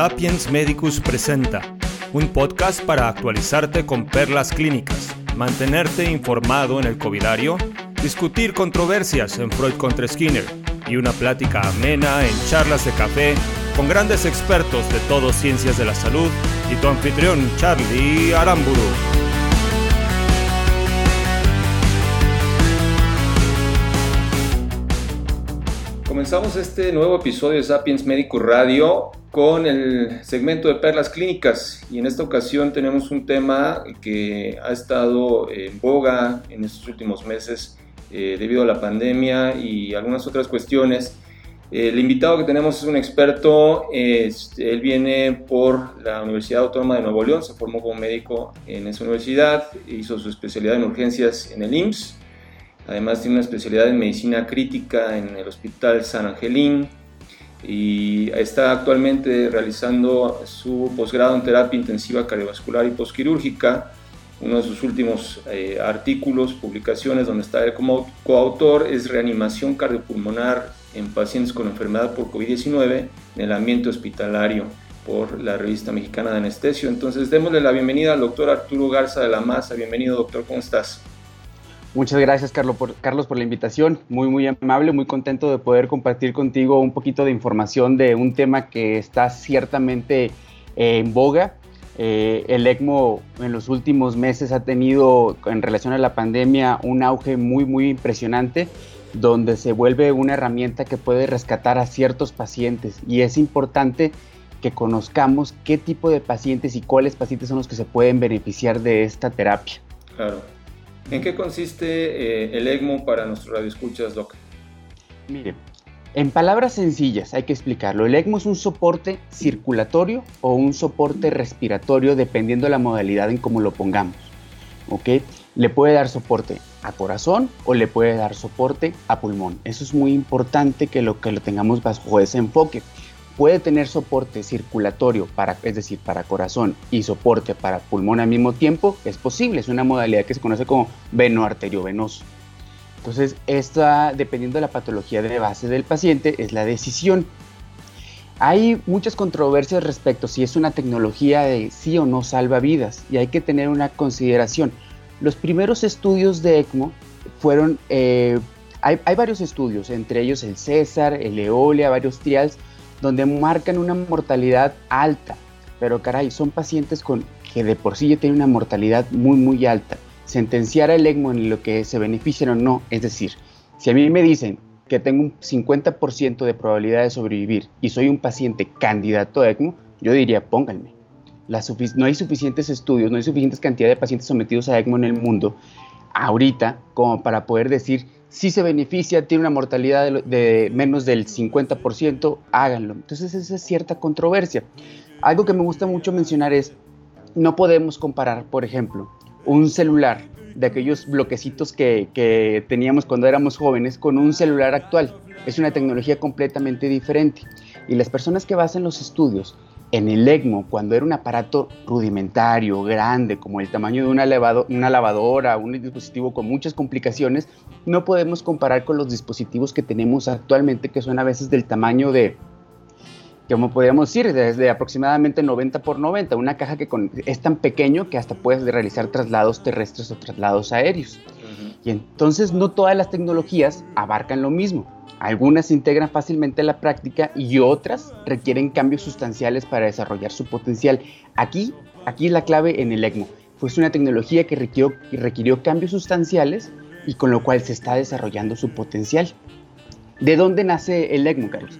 Sapiens Medicus presenta un podcast para actualizarte con perlas clínicas, mantenerte informado en el covidario, discutir controversias en Freud contra Skinner y una plática amena en charlas de café con grandes expertos de todo ciencias de la salud y tu anfitrión Charlie Aramburu. Comenzamos este nuevo episodio de Sapiens Medicus Radio con el segmento de perlas clínicas y en esta ocasión tenemos un tema que ha estado en boga en estos últimos meses eh, debido a la pandemia y algunas otras cuestiones. El invitado que tenemos es un experto, él viene por la Universidad Autónoma de Nuevo León, se formó como médico en esa universidad, hizo su especialidad en urgencias en el IMSS, además tiene una especialidad en medicina crítica en el Hospital San Angelín, y está actualmente realizando su posgrado en terapia intensiva cardiovascular y posquirúrgica. Uno de sus últimos eh, artículos, publicaciones donde está él como coautor es reanimación cardiopulmonar en pacientes con enfermedad por COVID-19 en el ambiente hospitalario por la revista mexicana de anestesio. Entonces démosle la bienvenida al doctor Arturo Garza de la Maza. Bienvenido doctor, ¿cómo estás? Muchas gracias, Carlos por, Carlos, por la invitación. Muy, muy amable, muy contento de poder compartir contigo un poquito de información de un tema que está ciertamente eh, en boga. Eh, el ECMO en los últimos meses ha tenido, en relación a la pandemia, un auge muy, muy impresionante, donde se vuelve una herramienta que puede rescatar a ciertos pacientes. Y es importante que conozcamos qué tipo de pacientes y cuáles pacientes son los que se pueden beneficiar de esta terapia. Claro. ¿En qué consiste eh, el ECMO para nuestros radioescuchas, Doc? Mire, en palabras sencillas hay que explicarlo. El ECMO es un soporte circulatorio o un soporte respiratorio dependiendo de la modalidad en cómo lo pongamos. ¿Ok? Le puede dar soporte a corazón o le puede dar soporte a pulmón. Eso es muy importante que lo, que lo tengamos bajo ese enfoque puede tener soporte circulatorio, para, es decir, para corazón y soporte para pulmón al mismo tiempo, es posible, es una modalidad que se conoce como veno-arteriovenoso. Entonces, esta, dependiendo de la patología de base del paciente, es la decisión. Hay muchas controversias respecto si es una tecnología de sí o no salva vidas y hay que tener una consideración. Los primeros estudios de ECMO fueron, eh, hay, hay, varios estudios, entre ellos el César, el Eolia, varios trials, donde marcan una mortalidad alta, pero caray, son pacientes con, que de por sí ya tienen una mortalidad muy, muy alta. Sentenciar el ECMO en lo que se benefician o no, es decir, si a mí me dicen que tengo un 50% de probabilidad de sobrevivir y soy un paciente candidato a ECMO, yo diría pónganme. no hay suficientes estudios, no hay suficientes cantidad de pacientes sometidos a ECMO en el mundo ahorita como para poder decir si se beneficia, tiene una mortalidad de, menos del 50%, háganlo. Entonces esa es cierta controversia. Algo que me gusta mucho mencionar es, no podemos comparar, por ejemplo, un celular de aquellos bloquecitos que, que teníamos cuando éramos jóvenes con un celular actual. Es una tecnología completamente diferente. Y las personas que basan los estudios en el ECMO, cuando era un aparato rudimentario, grande, como el tamaño de una, una lavadora, un dispositivo con muchas complicaciones, no podemos comparar con los dispositivos que tenemos actualmente, que son a veces del tamaño de, como podríamos decir, desde aproximadamente 90 por 90, una caja que es tan pequeño que hasta puedes realizar traslados terrestres o traslados aéreos. Y entonces no todas las tecnologías abarcan lo mismo. Algunas integran fácilmente la práctica y otras requieren cambios sustanciales para desarrollar su potencial. Aquí, aquí es la clave en el ECMO. Fue una tecnología que requirió, requirió cambios sustanciales y con lo cual se está desarrollando su potencial. ¿De dónde nace el ECMO, Carlos?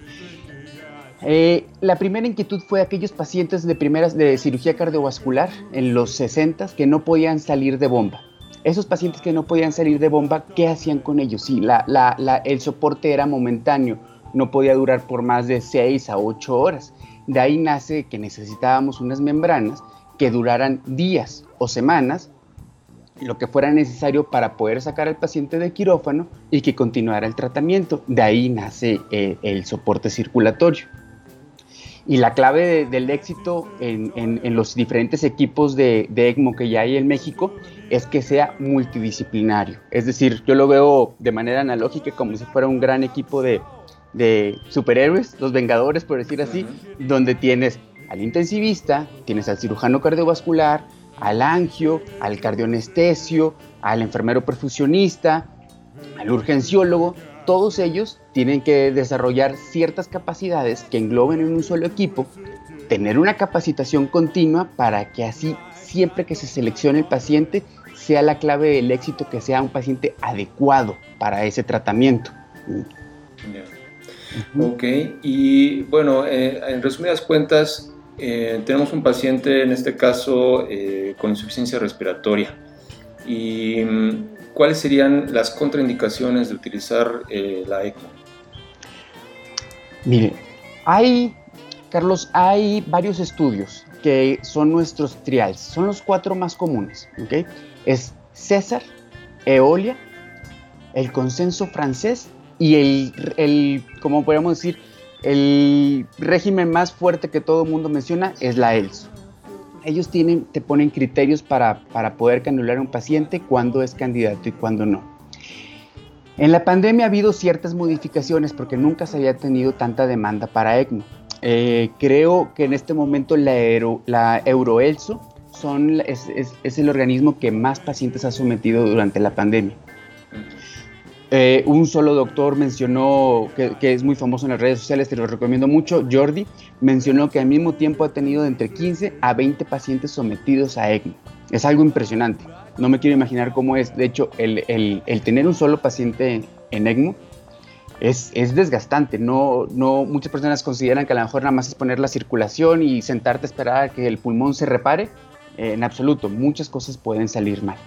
Eh, la primera inquietud fue aquellos pacientes de primeras de cirugía cardiovascular en los 60 que no podían salir de bomba esos pacientes que no podían salir de bomba, ¿qué hacían con ellos? Sí, el soporte era momentáneo, no podía durar por más de 6 a 8 horas. De ahí nace que necesitábamos unas membranas que duraran días o semanas, lo que fuera necesario para poder sacar al paciente de quirófano y que continuara el tratamiento. De ahí nace eh, el soporte circulatorio. Y la clave del éxito en, los diferentes equipos de, ECMO que ya hay en México es que sea multidisciplinario. Es decir, yo lo veo de manera analógica como si fuera un gran equipo de, superhéroes, los Vengadores, por decir así, donde tienes al intensivista, tienes al cirujano cardiovascular, al angio, al cardioanestesio, al enfermero perfusionista, al urgenciólogo, todos ellos tienen que desarrollar ciertas capacidades que engloben en un solo equipo, tener una capacitación continua para que así siempre que se seleccione el paciente sea la clave del éxito que sea un paciente adecuado para ese tratamiento. Ok, y bueno, eh, en resumidas cuentas, eh, tenemos un paciente, en este caso, eh, con insuficiencia respiratoria. ¿Y mm, cuáles serían las contraindicaciones de utilizar la ECMO? Mire, hay, Carlos, hay varios estudios que son nuestros trials, son los cuatro más comunes, ¿ok? Es César, Eolia, el consenso francés y el, el como podríamos decir, el régimen más fuerte que todo el mundo menciona es la ELSO. Ellos tienen, te ponen criterios para, para poder canular a un paciente, cuándo es candidato y cuándo no. En la pandemia ha habido ciertas modificaciones porque nunca se había tenido tanta demanda para ECMO. Eh, creo que en este momento la, Euroelso son, es, el organismo que más pacientes ha sometido durante la pandemia. Eh, un solo doctor mencionó, que, es muy famoso en las redes sociales, te lo recomiendo mucho, Jordi, mencionó que al mismo tiempo ha tenido entre 15 a 20 pacientes sometidos a ECMO. Es algo impresionante. No me quiero imaginar cómo es. De hecho, el, tener un solo paciente en ECMO es, desgastante. No, no, muchas personas consideran que a lo mejor nada más es poner la circulación y sentarte a esperar a que el pulmón se repare. Eh, en absoluto, muchas cosas pueden salir mal.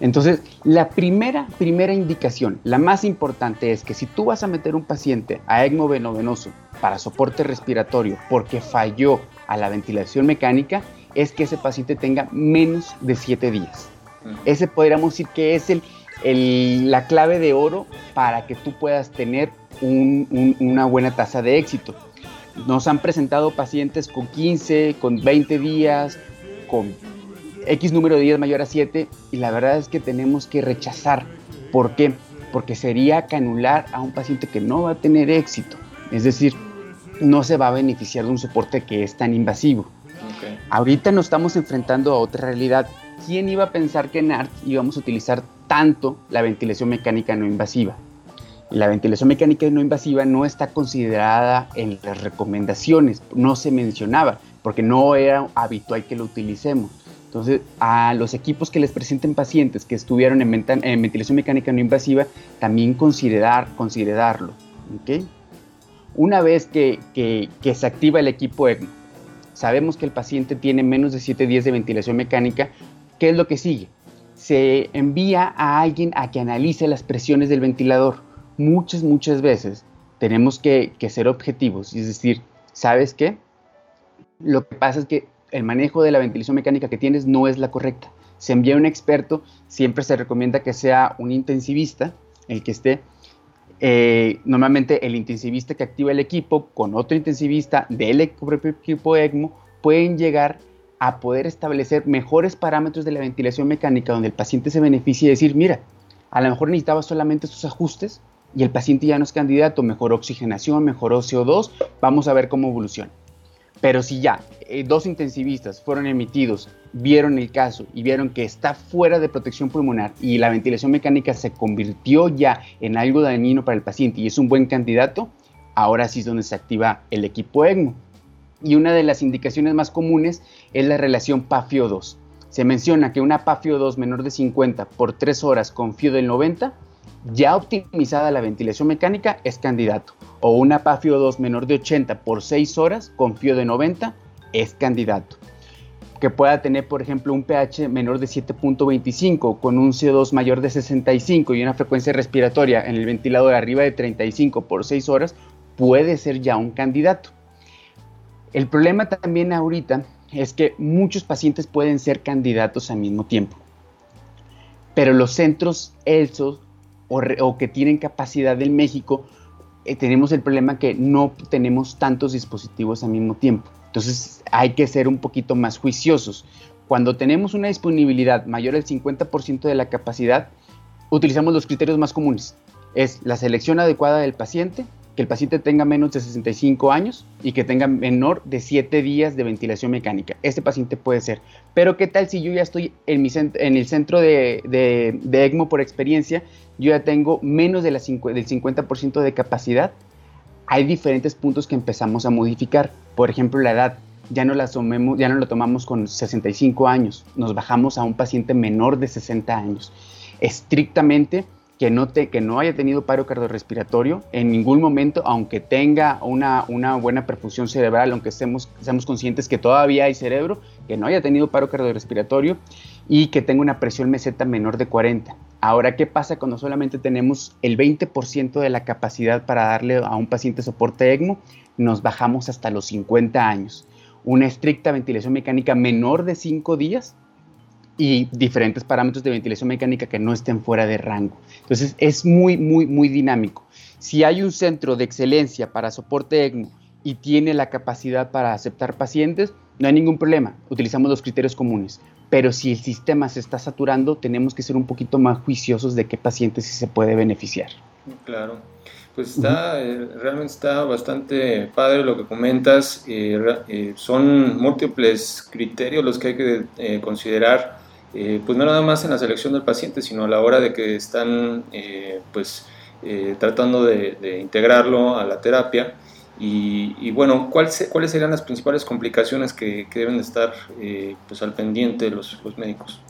Entonces, la primera, primera indicación, la más importante es que si tú vas a meter un paciente a ECMO venovenoso para soporte respiratorio porque falló a la ventilación mecánica, es que ese paciente tenga menos de 7 días. Ese podríamos decir que es el, la clave de oro para que tú puedas tener una buena tasa de éxito. Nos han presentado pacientes con 15, con 20 días, con X número de días mayor a 7 y la verdad es que tenemos que rechazar. ¿Por qué? Porque sería canular a un paciente que no va a tener éxito. Es decir, no se va a beneficiar de un soporte que es tan invasivo. Ahorita nos estamos enfrentando a otra realidad. ¿Quién iba a pensar que en ART íbamos a utilizar tanto la ventilación mecánica no invasiva. La ventilación mecánica no invasiva no está considerada en las recomendaciones, no se mencionaba, porque no era habitual que lo utilicemos. Entonces, a los equipos que les presenten pacientes que estuvieron en, ventilación mecánica no invasiva, también considerar, considerarlo. Una vez que, que, que se activa el equipo ECMO, sabemos que el paciente tiene menos de 7 días de ventilación mecánica, ¿qué es lo que sigue? se envía a alguien a que analice las presiones del ventilador. Muchas, muchas veces tenemos que, ser objetivos, es decir, ¿sabes qué? Lo que pasa es que el manejo de la ventilación mecánica que tienes no es la correcta. Se envía un experto, siempre se recomienda que sea un intensivista el que esté. Eh, normalmente el intensivista que activa el equipo con otro intensivista del equipo ECMO pueden llegar a poder establecer mejores parámetros de la ventilación mecánica donde el paciente se beneficie y decir, mira, a lo mejor necesitaba solamente estos ajustes y el paciente ya no es candidato, mejor oxigenación, mejoró CO2, vamos a ver cómo evoluciona. Pero si ya eh, dos intensivistas fueron emitidos, vieron el caso y vieron que está fuera de protección pulmonar y la ventilación mecánica se convirtió ya en algo dañino para el paciente y es un buen candidato, ahora sí es donde se activa el equipo ECMO y una de las indicaciones más comunes es la relación PAFIO2. Se menciona que una PAFIO2 menor de 50 por 3 horas con FIO del 90, ya optimizada la ventilación mecánica, es candidato. O una PAFIO2 menor de 80 por 6 horas con FIO de 90, es candidato. Que pueda tener, por ejemplo, un pH menor de 7.25 con un CO2 mayor de 65 y una frecuencia respiratoria en el ventilador arriba de 35 por 6 horas, puede ser ya un candidato. El problema también ahorita es que muchos pacientes pueden ser candidatos al mismo tiempo, pero los centros ELSO o, que tienen capacidad del México, eh, tenemos el problema que no tenemos tantos dispositivos al mismo tiempo. Entonces hay que ser un poquito más juiciosos. Cuando tenemos una disponibilidad mayor al 50% de la capacidad, utilizamos los criterios más comunes. Es la selección adecuada del paciente, que el paciente tenga menos de 65 años y que tenga menor de 7 días de ventilación mecánica. Este paciente puede ser. Pero ¿qué tal si yo ya estoy en, mi en el centro de, de, ECMO por experiencia? Yo ya tengo menos de la del 50% de capacidad. Hay diferentes puntos que empezamos a modificar. Por ejemplo, la edad. Ya no, la tomemos, ya no lo tomamos con 65 años. Nos bajamos a un paciente menor de 60 años. Estrictamente que no, te, que no haya tenido paro cardiorrespiratorio en ningún momento, aunque tenga una, una buena perfusión cerebral, aunque estemos, seamos conscientes que todavía hay cerebro, que no haya tenido paro cardiorrespiratorio y que tenga una presión meseta menor de 40. Ahora, ¿qué pasa cuando solamente tenemos el 20% de la capacidad para darle a un paciente soporte ECMO? Nos bajamos hasta los 50 años. Una estricta ventilación mecánica menor de 5 días y diferentes parámetros de ventilación mecánica que no estén fuera de rango. Entonces es muy, muy, muy dinámico. Si hay un centro de excelencia para soporte ECMO y tiene la capacidad para aceptar pacientes, no hay ningún problema, utilizamos los criterios comunes. Pero si el sistema se está saturando, tenemos que ser un poquito más juiciosos de qué pacientes sí se puede beneficiar. Claro, pues está, eh, realmente está bastante padre lo que comentas. Eh, eh, son múltiples criterios los que hay que considerar eh, pues no nada más en la selección del paciente, sino a la hora de que están eh, pues eh, tratando de, integrarlo a la terapia. Y, bueno, ¿cuáles serían las principales complicaciones que, deben estar pues al pendiente los, los médicos?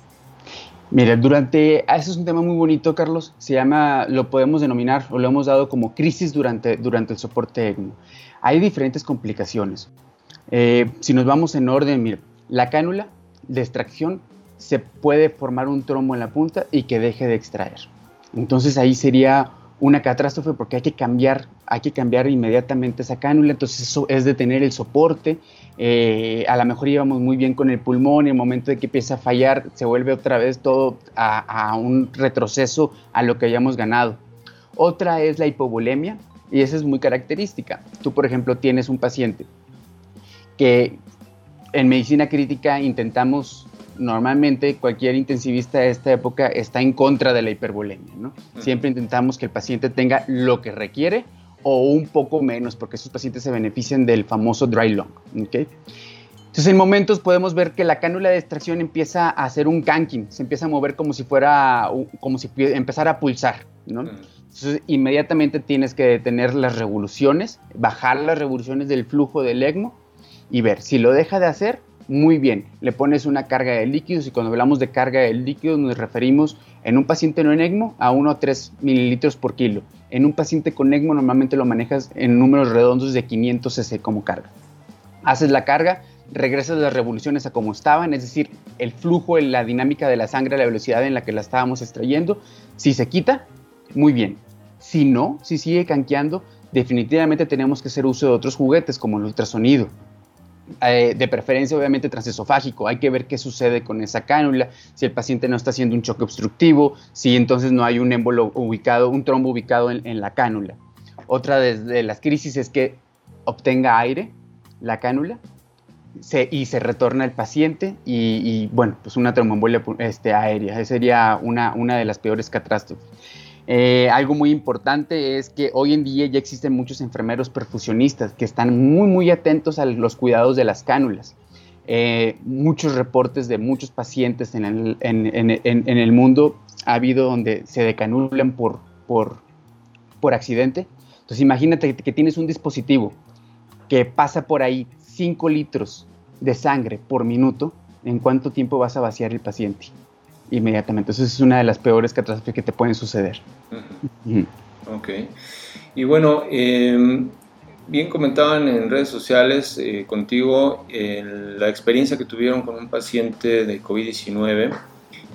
Mira, durante, ah, eso es un tema muy bonito, Carlos, se llama, lo podemos denominar o lo hemos dado como crisis durante, durante el soporte ECMO. Hay diferentes complicaciones. si nos vamos en orden, mira, la cánula de extracción se puede formar un trombo en la punta y que deje de extraer. Entonces ahí sería una catástrofe porque hay que cambiar, hay que cambiar inmediatamente esa cánula, entonces eso es detener el soporte, eh, a lo mejor íbamos muy bien con el pulmón en el momento de que empieza a fallar se vuelve otra vez todo a, a un retroceso a lo que hayamos ganado. Otra es la hipovolemia y esa es muy característica. Tú, por ejemplo, tienes un paciente que en medicina crítica intentamos normalmente cualquier intensivista de esta época está en contra de la hipervolemia, ¿no? Siempre intentamos que el paciente tenga lo que requiere o un poco menos, porque esos pacientes se benefician del famoso dry lung, Entonces, en momentos podemos ver que la cánula de extracción empieza a hacer un canking, se empieza a mover como si fuera, como si empezara a pulsar, ¿no? Entonces, inmediatamente tienes que detener las revoluciones, bajar las revoluciones del flujo del ECMO y ver si lo deja de hacer, muy bien, le pones una carga de líquidos y cuando hablamos de carga de líquidos nos referimos en un paciente no en ECMO a 1 a 3 mililitros por kilo. En un paciente con ECMO normalmente lo manejas en números redondos de 500 cc como carga. Haces la carga, regresas las revoluciones a como estaban, es decir, el flujo, la dinámica de la sangre, la velocidad en la que la estábamos extrayendo. Si se quita, muy bien. Si no, si sigue canqueando, definitivamente tenemos que hacer uso de otros juguetes como el ultrasonido, eh, de preferencia obviamente transesofágico, hay que ver qué sucede con esa cánula, si el paciente no está haciendo un choque obstructivo, si entonces no hay un émbolo ubicado, un trombo ubicado en, la cánula. Otra de, las crisis es que obtenga aire la cánula y se retorna el paciente y, bueno, pues una tromboembolia este, aérea, esa sería una, una de las peores catástrofes. Eh, algo muy importante es que hoy en día ya existen muchos enfermeros perfusionistas que están muy muy atentos a los cuidados de las cánulas. Eh, muchos reportes de muchos pacientes en el, en, el, mundo ha habido donde se decanulan por, por, por accidente. Entonces imagínate que tienes un dispositivo que pasa por ahí 5 litros de sangre por minuto, ¿en cuánto tiempo vas a vaciar el paciente? Inmediatamente. Eso es una de las peores catástrofes que te pueden suceder. Ok. Y bueno, em, bien comentaban en redes sociales eh, contigo la experiencia que tuvieron con un paciente de COVID-19,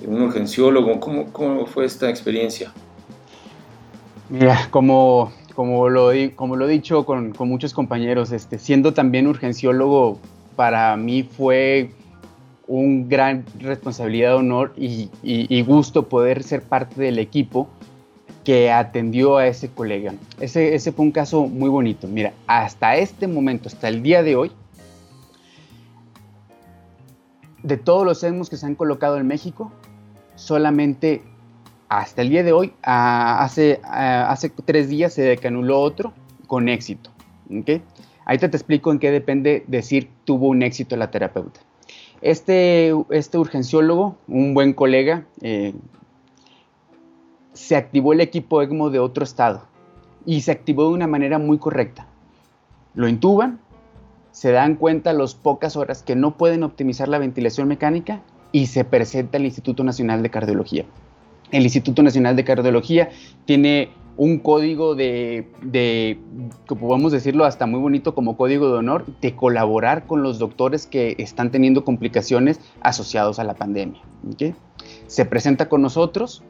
un urgenciólogo. ¿Cómo, ¿Cómo, fue esta experiencia? Mira, como, como, lo, como lo he dicho con, con muchos compañeros, este, siendo también urgenciólogo, para mí fue un gran responsabilidad, honor y, gusto poder ser parte del equipo que atendió a ese colega. Ese, ese fue un caso muy bonito. Mira, hasta este momento, hasta el día de hoy, de todos los ESMOS que se han colocado en México, solamente hasta el día de hoy, hace, tres días se decanuló otro con éxito. ¿okay? Ahorita te explico en qué depende decir tuvo un éxito la terapeuta. Este, este urgenciólogo, un buen colega, eh, se activó el equipo ECMO de otro estado y se activó de una manera muy correcta. Lo intuban, se dan cuenta a las pocas horas que no pueden optimizar la ventilación mecánica y se presenta al Instituto Nacional de Cardiología. El Instituto Nacional de Cardiología tiene un código de, de, podemos decirlo hasta muy bonito como código de honor, de colaborar con los doctores que están teniendo complicaciones asociados a la pandemia. Se presenta con nosotros,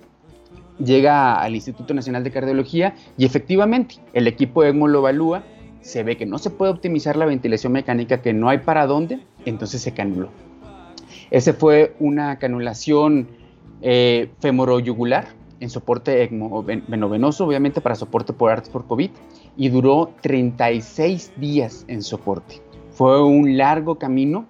llega al Instituto Nacional de Cardiología y efectivamente el equipo ECMO lo evalúa, se ve que no se puede optimizar la ventilación mecánica, que no hay para dónde, entonces se canuló. Ese fue una canulación eh, femoroyugular en soporte ECMO obviamente para soporte por artes por COVID, y duró 36 días en soporte. Fue un largo camino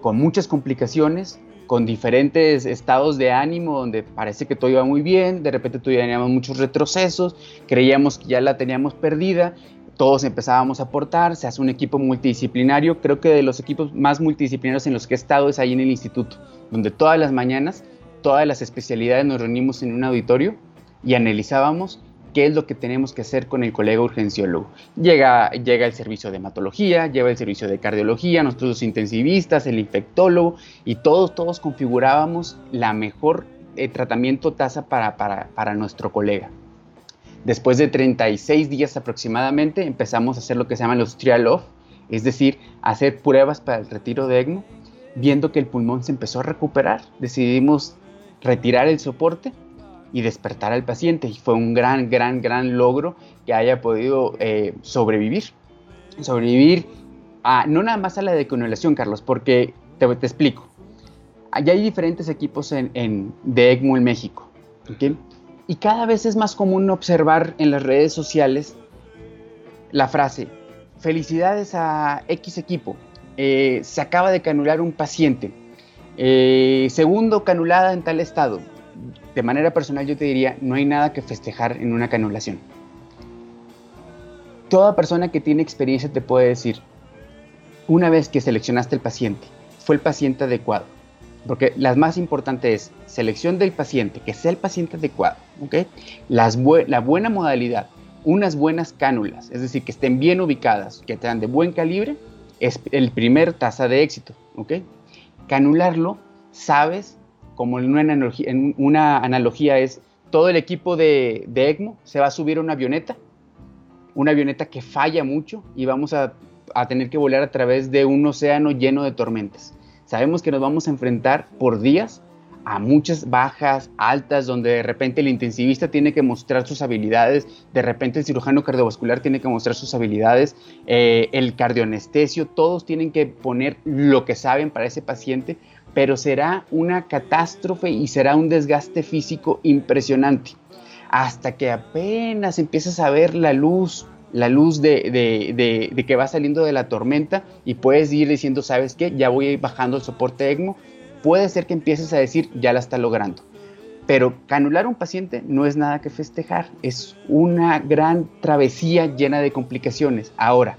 con muchas complicaciones, con diferentes estados de ánimo, donde parece que todo iba muy bien, de repente teníamos muchos retrocesos, creíamos que ya la teníamos perdida, todos empezábamos a aportar, se hace un equipo multidisciplinario, creo que de los equipos más multidisciplinarios en los que he estado es ahí en el instituto, donde todas las mañanas, todas las especialidades nos reunimos en un auditorio y analizábamos qué es lo que tenemos que hacer con el colega urgenciólogo. Llega, llega el servicio de hematología, lleva el servicio de cardiología, nosotros los intensivistas, el infectólogo, y todos, todos configurábamos la mejor eh, tratamiento tasa para, para, para nuestro colega. Después de 36 días aproximadamente empezamos a hacer lo que se llama los trial off, es decir, hacer pruebas para el retiro de ECMO. Viendo que el pulmón se empezó a recuperar, decidimos retirar el soporte y despertar al paciente. Y fue un gran, gran, gran logro que haya podido eh, sobrevivir. Sobrevivir a, no nada más a la deconulación, Carlos, porque te, te explico. Allá hay diferentes equipos en, de ECMO en México. Y cada vez es más común observar en las redes sociales la frase, felicidades a X equipo, eh, se acaba de canular un paciente, eh, segundo canulada en tal estado, de manera personal yo te diría, no hay nada que festejar en una canulación. Toda persona que tiene experiencia te puede decir, una vez que seleccionaste el paciente, fue el paciente adecuado. Porque la más importante es selección del paciente, que sea el paciente adecuado. ¿okay? Las la buena modalidad, unas buenas cánulas, es decir, que estén bien ubicadas, que tengan de buen calibre, es el primer tasa de éxito. ¿okay? Canularlo, sabes como en una analogía, es todo el equipo de, ECMO se va a subir a una avioneta, una avioneta que falla mucho y vamos a, tener que volar a través de un océano lleno de tormentas. Sabemos que nos vamos a enfrentar por días a muchas bajas, altas, donde de repente el intensivista tiene que mostrar sus habilidades, de repente el cirujano cardiovascular tiene que mostrar sus habilidades, eh, el cardioanestesio, todos tienen que poner lo que saben para ese paciente pero será una catástrofe y será un desgaste físico impresionante. Hasta que apenas empiezas a ver la luz, la luz de, que va saliendo de la tormenta y puedes ir diciendo, ¿sabes qué? Ya voy bajando el soporte ECMO. Puede ser que empieces a decir, ya la está logrando. Pero canular un paciente no es nada que festejar, es una gran travesía llena de complicaciones. Ahora,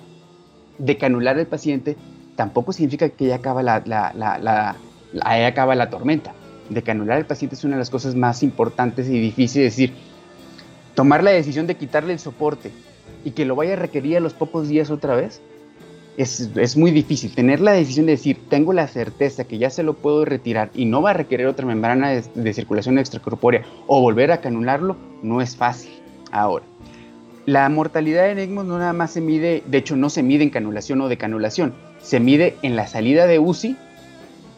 de canular el paciente tampoco significa que ya acaba la, ahí acaba la tormenta. De que anular al paciente es una de las cosas más importantes y difíciles. Es decir, tomar la decisión de quitarle el soporte y que lo vaya a requerir los pocos días otra vez, es, muy difícil. Tener la decisión de decir, tengo la certeza que ya se lo puedo retirar y no va a requerir otra membrana de, circulación extracorpórea o volver a canularlo, no es fácil. Ahora, la mortalidad en ECMO no nada más se mide, de hecho no se mide en canulación o decanulación, se mide en la salida de UCI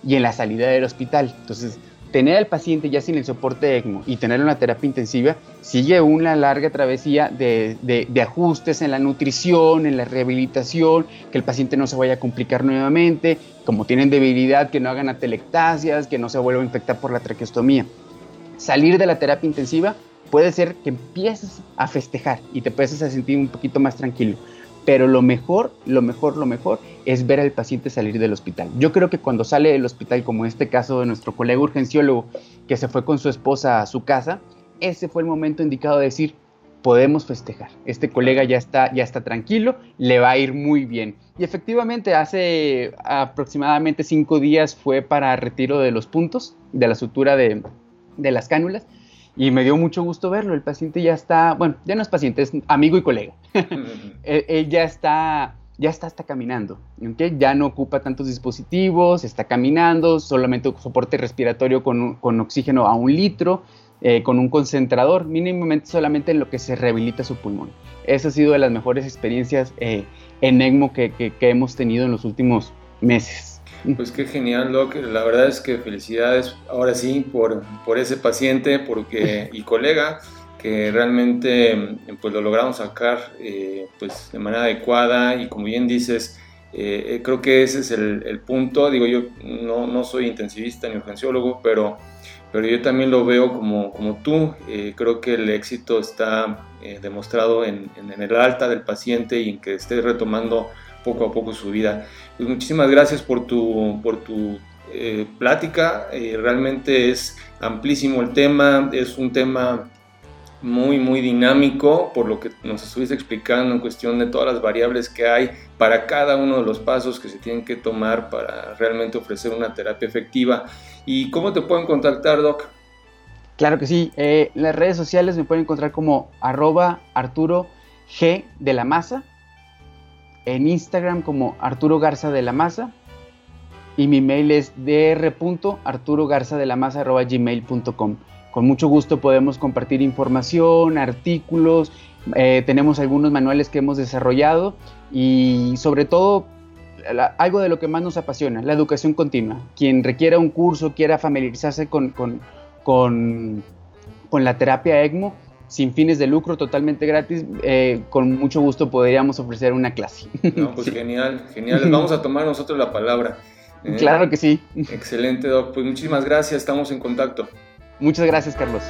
y en la salida del hospital. Entonces, tener al paciente ya sin el soporte ECMO y tener una terapia intensiva sigue una larga travesía de, de, ajustes en la nutrición, en la rehabilitación, que el paciente no se vaya a complicar nuevamente, como tienen debilidad, que no hagan atelectasias, que no se vuelva a infectar por la traqueostomía. Salir de la terapia intensiva puede ser que empieces a festejar y te empieces a sentir un poquito más tranquilo pero lo mejor, lo mejor, lo mejor es ver al paciente salir del hospital. Yo creo que cuando sale del hospital, como en este caso de nuestro colega urgenciólogo que se fue con su esposa a su casa, ese fue el momento indicado de decir, podemos festejar. Este colega ya está, ya está tranquilo, le va a ir muy bien. Y efectivamente, hace aproximadamente cinco días fue para retiro de los puntos, de la sutura de, las cánulas, y me dio mucho gusto verlo. El paciente ya está, bueno, ya no es paciente, es amigo y colega. él, ya está, ya está hasta caminando, ya no ocupa tantos dispositivos, está caminando, solamente soporte respiratorio con, con oxígeno a un litro eh, con un concentrador, mínimamente solamente en lo que se rehabilita su pulmón. Esa ha sido de las mejores experiencias eh, en ECMO que, hemos tenido en los últimos meses. Pues qué genial, Doc. La verdad es que felicidades ahora sí por, por ese paciente porque, y colega que realmente pues lo logramos sacar eh, pues de manera adecuada y como bien dices, creo que ese es el, el, punto. Digo, yo no, no soy intensivista ni urgenciólogo, pero pero yo también lo veo como, como tú. Eh, creo que el éxito está eh, demostrado en, en, el alta del paciente y en que esté retomando poco a poco su vida. Pues muchísimas gracias por tu, por tu eh, plática. realmente es amplísimo el tema, es un tema muy, muy dinámico, por lo que nos estuviste explicando en cuestión de todas las variables que hay para cada uno de los pasos que se tienen que tomar para realmente ofrecer una terapia efectiva. ¿Y cómo te pueden contactar, Doc? Claro que sí. Eh, las redes sociales me pueden encontrar como arroba Arturo G de la Maza. En Instagram como Arturo Garza de la Maza. Y mi mail es gmail.com con mucho gusto podemos compartir información, artículos, eh, tenemos algunos manuales que hemos desarrollado y sobre todo algo de lo que más nos apasiona, la educación continua. Quien requiera un curso, quiera familiarizarse con, con, con, la terapia ECMO, sin fines de lucro, totalmente gratis, eh, con mucho gusto podríamos ofrecer una clase. No, pues genial, genial. Les vamos a tomar nosotros la palabra. ¿eh? Claro que sí. Excelente, Doc. Pues muchísimas gracias, estamos en contacto. Muchas gracias, Carlos.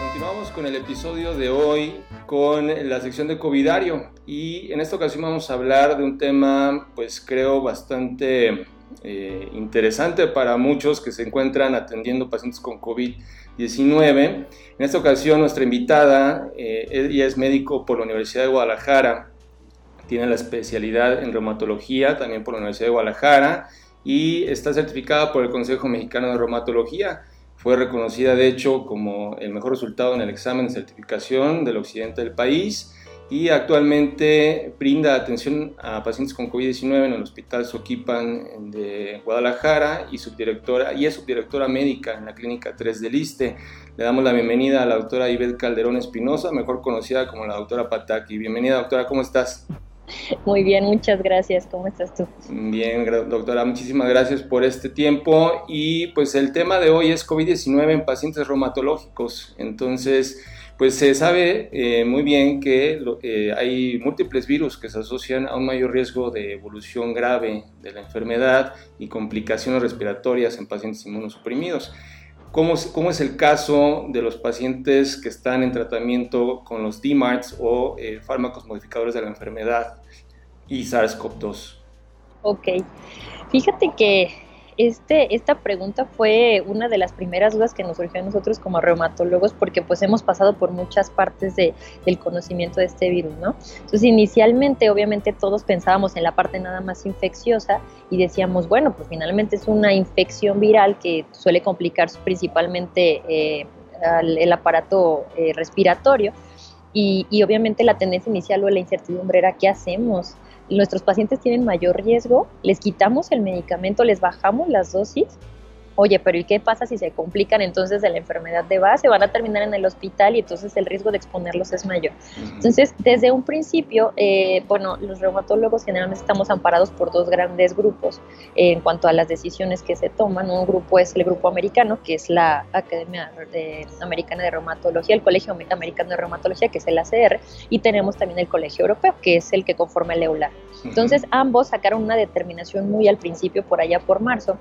Continuamos con el episodio de hoy con la sección de Covidario y en esta ocasión vamos a hablar de un tema, pues creo bastante eh, interesante para muchos que se encuentran atendiendo pacientes con COVID-19. En esta ocasión nuestra invitada, eh, ella es médico por la Universidad de Guadalajara, tiene la especialidad en reumatología también por la Universidad de Guadalajara y está certificada por el Consejo Mexicano de Reumatología. Fue reconocida de hecho como el mejor resultado en el examen de certificación del occidente del país y actualmente brinda atención a pacientes con COVID-19 en el Hospital Soquipan de Guadalajara y, subdirectora, y es subdirectora médica en la Clínica 3 del ISTE. Le damos la bienvenida a la doctora Ivette Calderón Espinosa, mejor conocida como la doctora Pataki. Bienvenida doctora, ¿cómo estás? Muy bien, muchas gracias. ¿Cómo estás tú? Bien, doctora, muchísimas gracias por este tiempo. Y pues el tema de hoy es COVID-19 en pacientes reumatológicos. Entonces, pues se sabe eh, muy bien que eh, hay múltiples virus que se asocian a un mayor riesgo de evolución grave de la enfermedad y complicaciones respiratorias en pacientes inmunosuprimidos. ¿Cómo, ¿Cómo, es el caso de los pacientes que están en tratamiento con los DMARDs o eh, fármacos modificadores de la enfermedad y SARS-CoV-2? Ok, fíjate que este, esta pregunta fue una de las primeras dudas que nos surgió a nosotros como reumatólogos porque pues hemos pasado por muchas partes de, del conocimiento de este virus, ¿no? Entonces inicialmente obviamente todos pensábamos en la parte nada más infecciosa y decíamos, bueno, pues finalmente es una infección viral que suele complicar principalmente eh, el aparato eh, respiratorio y, y obviamente la tendencia inicial o la incertidumbre era ¿qué hacemos? Nuestros pacientes tienen mayor riesgo, les quitamos el medicamento, les bajamos las dosis oye, pero ¿y qué pasa si se complican entonces de la enfermedad de base? Van a terminar en el hospital y entonces el riesgo de exponerlos es mayor. Entonces, desde un principio, eh, bueno, los reumatólogos generalmente estamos amparados por dos grandes grupos en cuanto a las decisiones que se toman. Un grupo es el grupo americano, que es la Academia Americana de Reumatología, el Colegio Americano de Reumatología, que es el ACR, y tenemos también el Colegio Europeo, que es el que conforma el EULAR. Entonces, ambos sacaron una determinación muy al principio, por allá por marzo,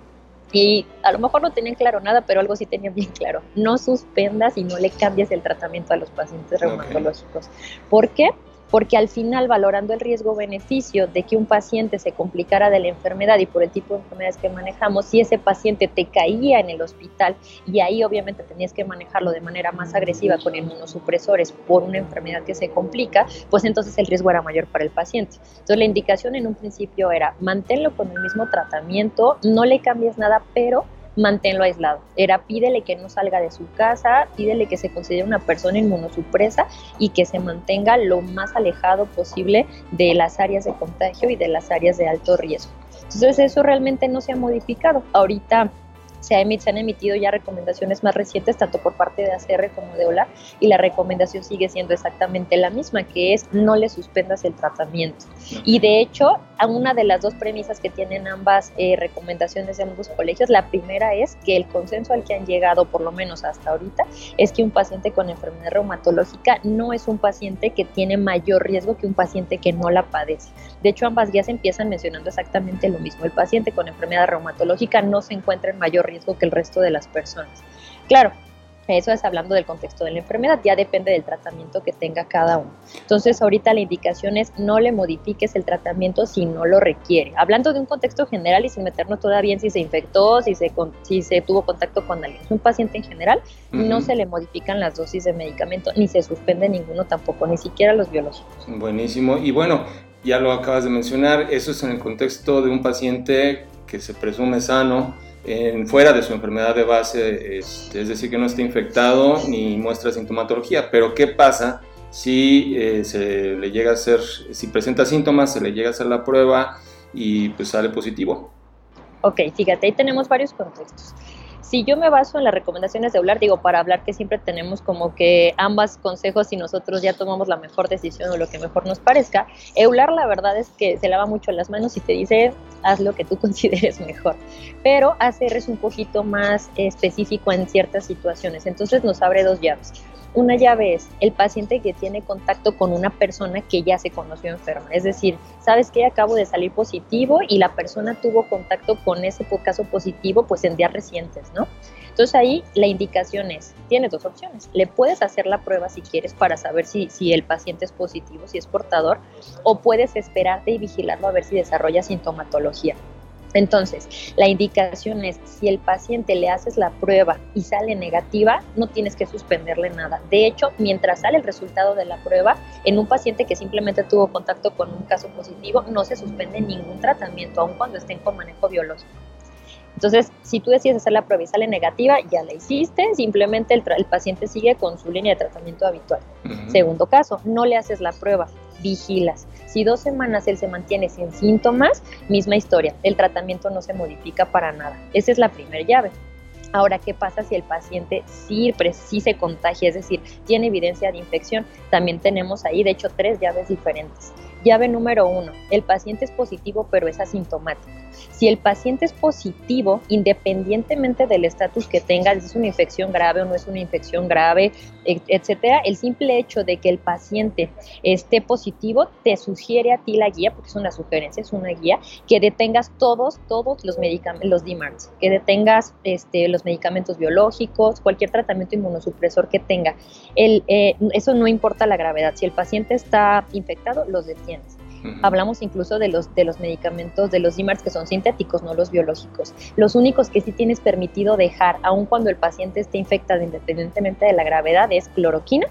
y a lo mejor no tenían claro nada, pero algo sí tenían bien claro. No suspendas y no le cambies el tratamiento a los pacientes reumatológicos. ¿Por qué? Porque al final valorando el riesgo-beneficio de que un paciente se complicara de la enfermedad y por el tipo de enfermedades que manejamos, si ese paciente te caía en el hospital y ahí obviamente tenías que manejarlo de manera más agresiva con inmunosupresores por una enfermedad que se complica, pues entonces el riesgo era mayor para el paciente. Entonces la indicación en un principio era manténlo con el mismo tratamiento, no le cambies nada, pero manténlo aislado. Era pídele que no salga de su casa, pídele que se considere una persona inmunosupresa y que se mantenga lo más alejado posible de las áreas de contagio y de las áreas de alto riesgo. Entonces eso realmente no se ha modificado. Ahorita se, han emitido ya recomendaciones más recientes, tanto por parte de ACR como de OLA, y la recomendación sigue siendo exactamente la misma, que es no le suspendas el tratamiento. Y de hecho, a una de las dos premisas que tienen ambas eh, recomendaciones de ambos colegios, la primera es que el consenso al que han llegado, por lo menos hasta ahorita, es que un paciente con enfermedad reumatológica no es un paciente que tiene mayor riesgo que un paciente que no la padece. De hecho, ambas guías empiezan mencionando exactamente lo mismo. El paciente con enfermedad reumatológica no se encuentra en mayor riesgo que el resto de las personas. Claro, eso es hablando del contexto de la enfermedad, ya depende del tratamiento que tenga cada uno. Entonces, ahorita la indicación es no le modifiques el tratamiento si no lo requiere. Hablando de un contexto general y sin meternos todavía en si se infectó, si se, si se tuvo contacto con alguien. Un paciente en general, no se le modifican las dosis de medicamento, ni se suspende ninguno tampoco, ni siquiera los biológicos. Buenísimo. Y bueno, ya lo acabas de mencionar, eso es en el contexto de un paciente que se presume sano en, fuera de su enfermedad de base, es, decir, que no está infectado ni muestra sintomatología. Pero ¿qué pasa si eh, se le llega a hacer, si presenta síntomas, se le llega a hacer la prueba y pues sale positivo? Ok, fíjate, ahí tenemos varios contextos. Si yo me baso en las recomendaciones de Eular, digo, para hablar que siempre tenemos como que ambas consejos y nosotros ya tomamos la mejor decisión o lo que mejor nos parezca, Eular la verdad es que se lava mucho las manos y te dice, haz lo que tú consideres mejor. Pero ACR es un poquito más específico en ciertas situaciones, entonces nos abre dos llaves. Una llave es el paciente que tiene contacto con una persona que ya se conoció enferma. Es decir, sabes que acabo de salir positivo y la persona tuvo contacto con ese caso positivo pues en días recientes, ¿no? Entonces ahí la indicación es, tienes dos opciones. Le puedes hacer la prueba si quieres para saber si, si el paciente es positivo, si es portador, o puedes esperarte y vigilarlo a ver si desarrolla sintomatología. Entonces, la indicación es, si el paciente le haces la prueba y sale negativa, no tienes que suspenderle nada. De hecho, mientras sale el resultado de la prueba, en un paciente que simplemente tuvo contacto con un caso positivo, no se suspende ningún tratamiento, aun cuando estén con manejo biológico. Entonces, si tú decides hacer la prueba y sale negativa, ya la hiciste, simplemente el, paciente sigue con su línea de tratamiento habitual. Segundo caso, no le haces la prueba, vigilas. Si dos semanas él se mantiene sin síntomas, misma historia, el tratamiento no se modifica para nada. Esa es la primera llave. Ahora, ¿qué pasa si el paciente sí, sí se contagia, es decir, tiene evidencia de infección? También tenemos ahí, de hecho, tres llaves diferentes. Llave número uno, el paciente es positivo pero es asintomático. Si el paciente es positivo, independientemente del estatus que tenga, si es una infección grave o no es una infección grave, etcétera, el simple hecho de que el paciente esté positivo te sugiere a ti la guía, porque es una sugerencia, es una guía, que detengas todos, todos los medicamentos, los DMARDs, que detengas este, los medicamentos biológicos, cualquier tratamiento inmunosupresor que tenga. Eh, eso no importa la gravedad. Si el paciente está infectado, los Hablamos incluso de los, de los medicamentos, de los DMARDs que son sintéticos, no los biológicos. Los únicos que sí tienes permitido dejar, aun cuando el paciente esté infectado independientemente de la gravedad, es cloroquina,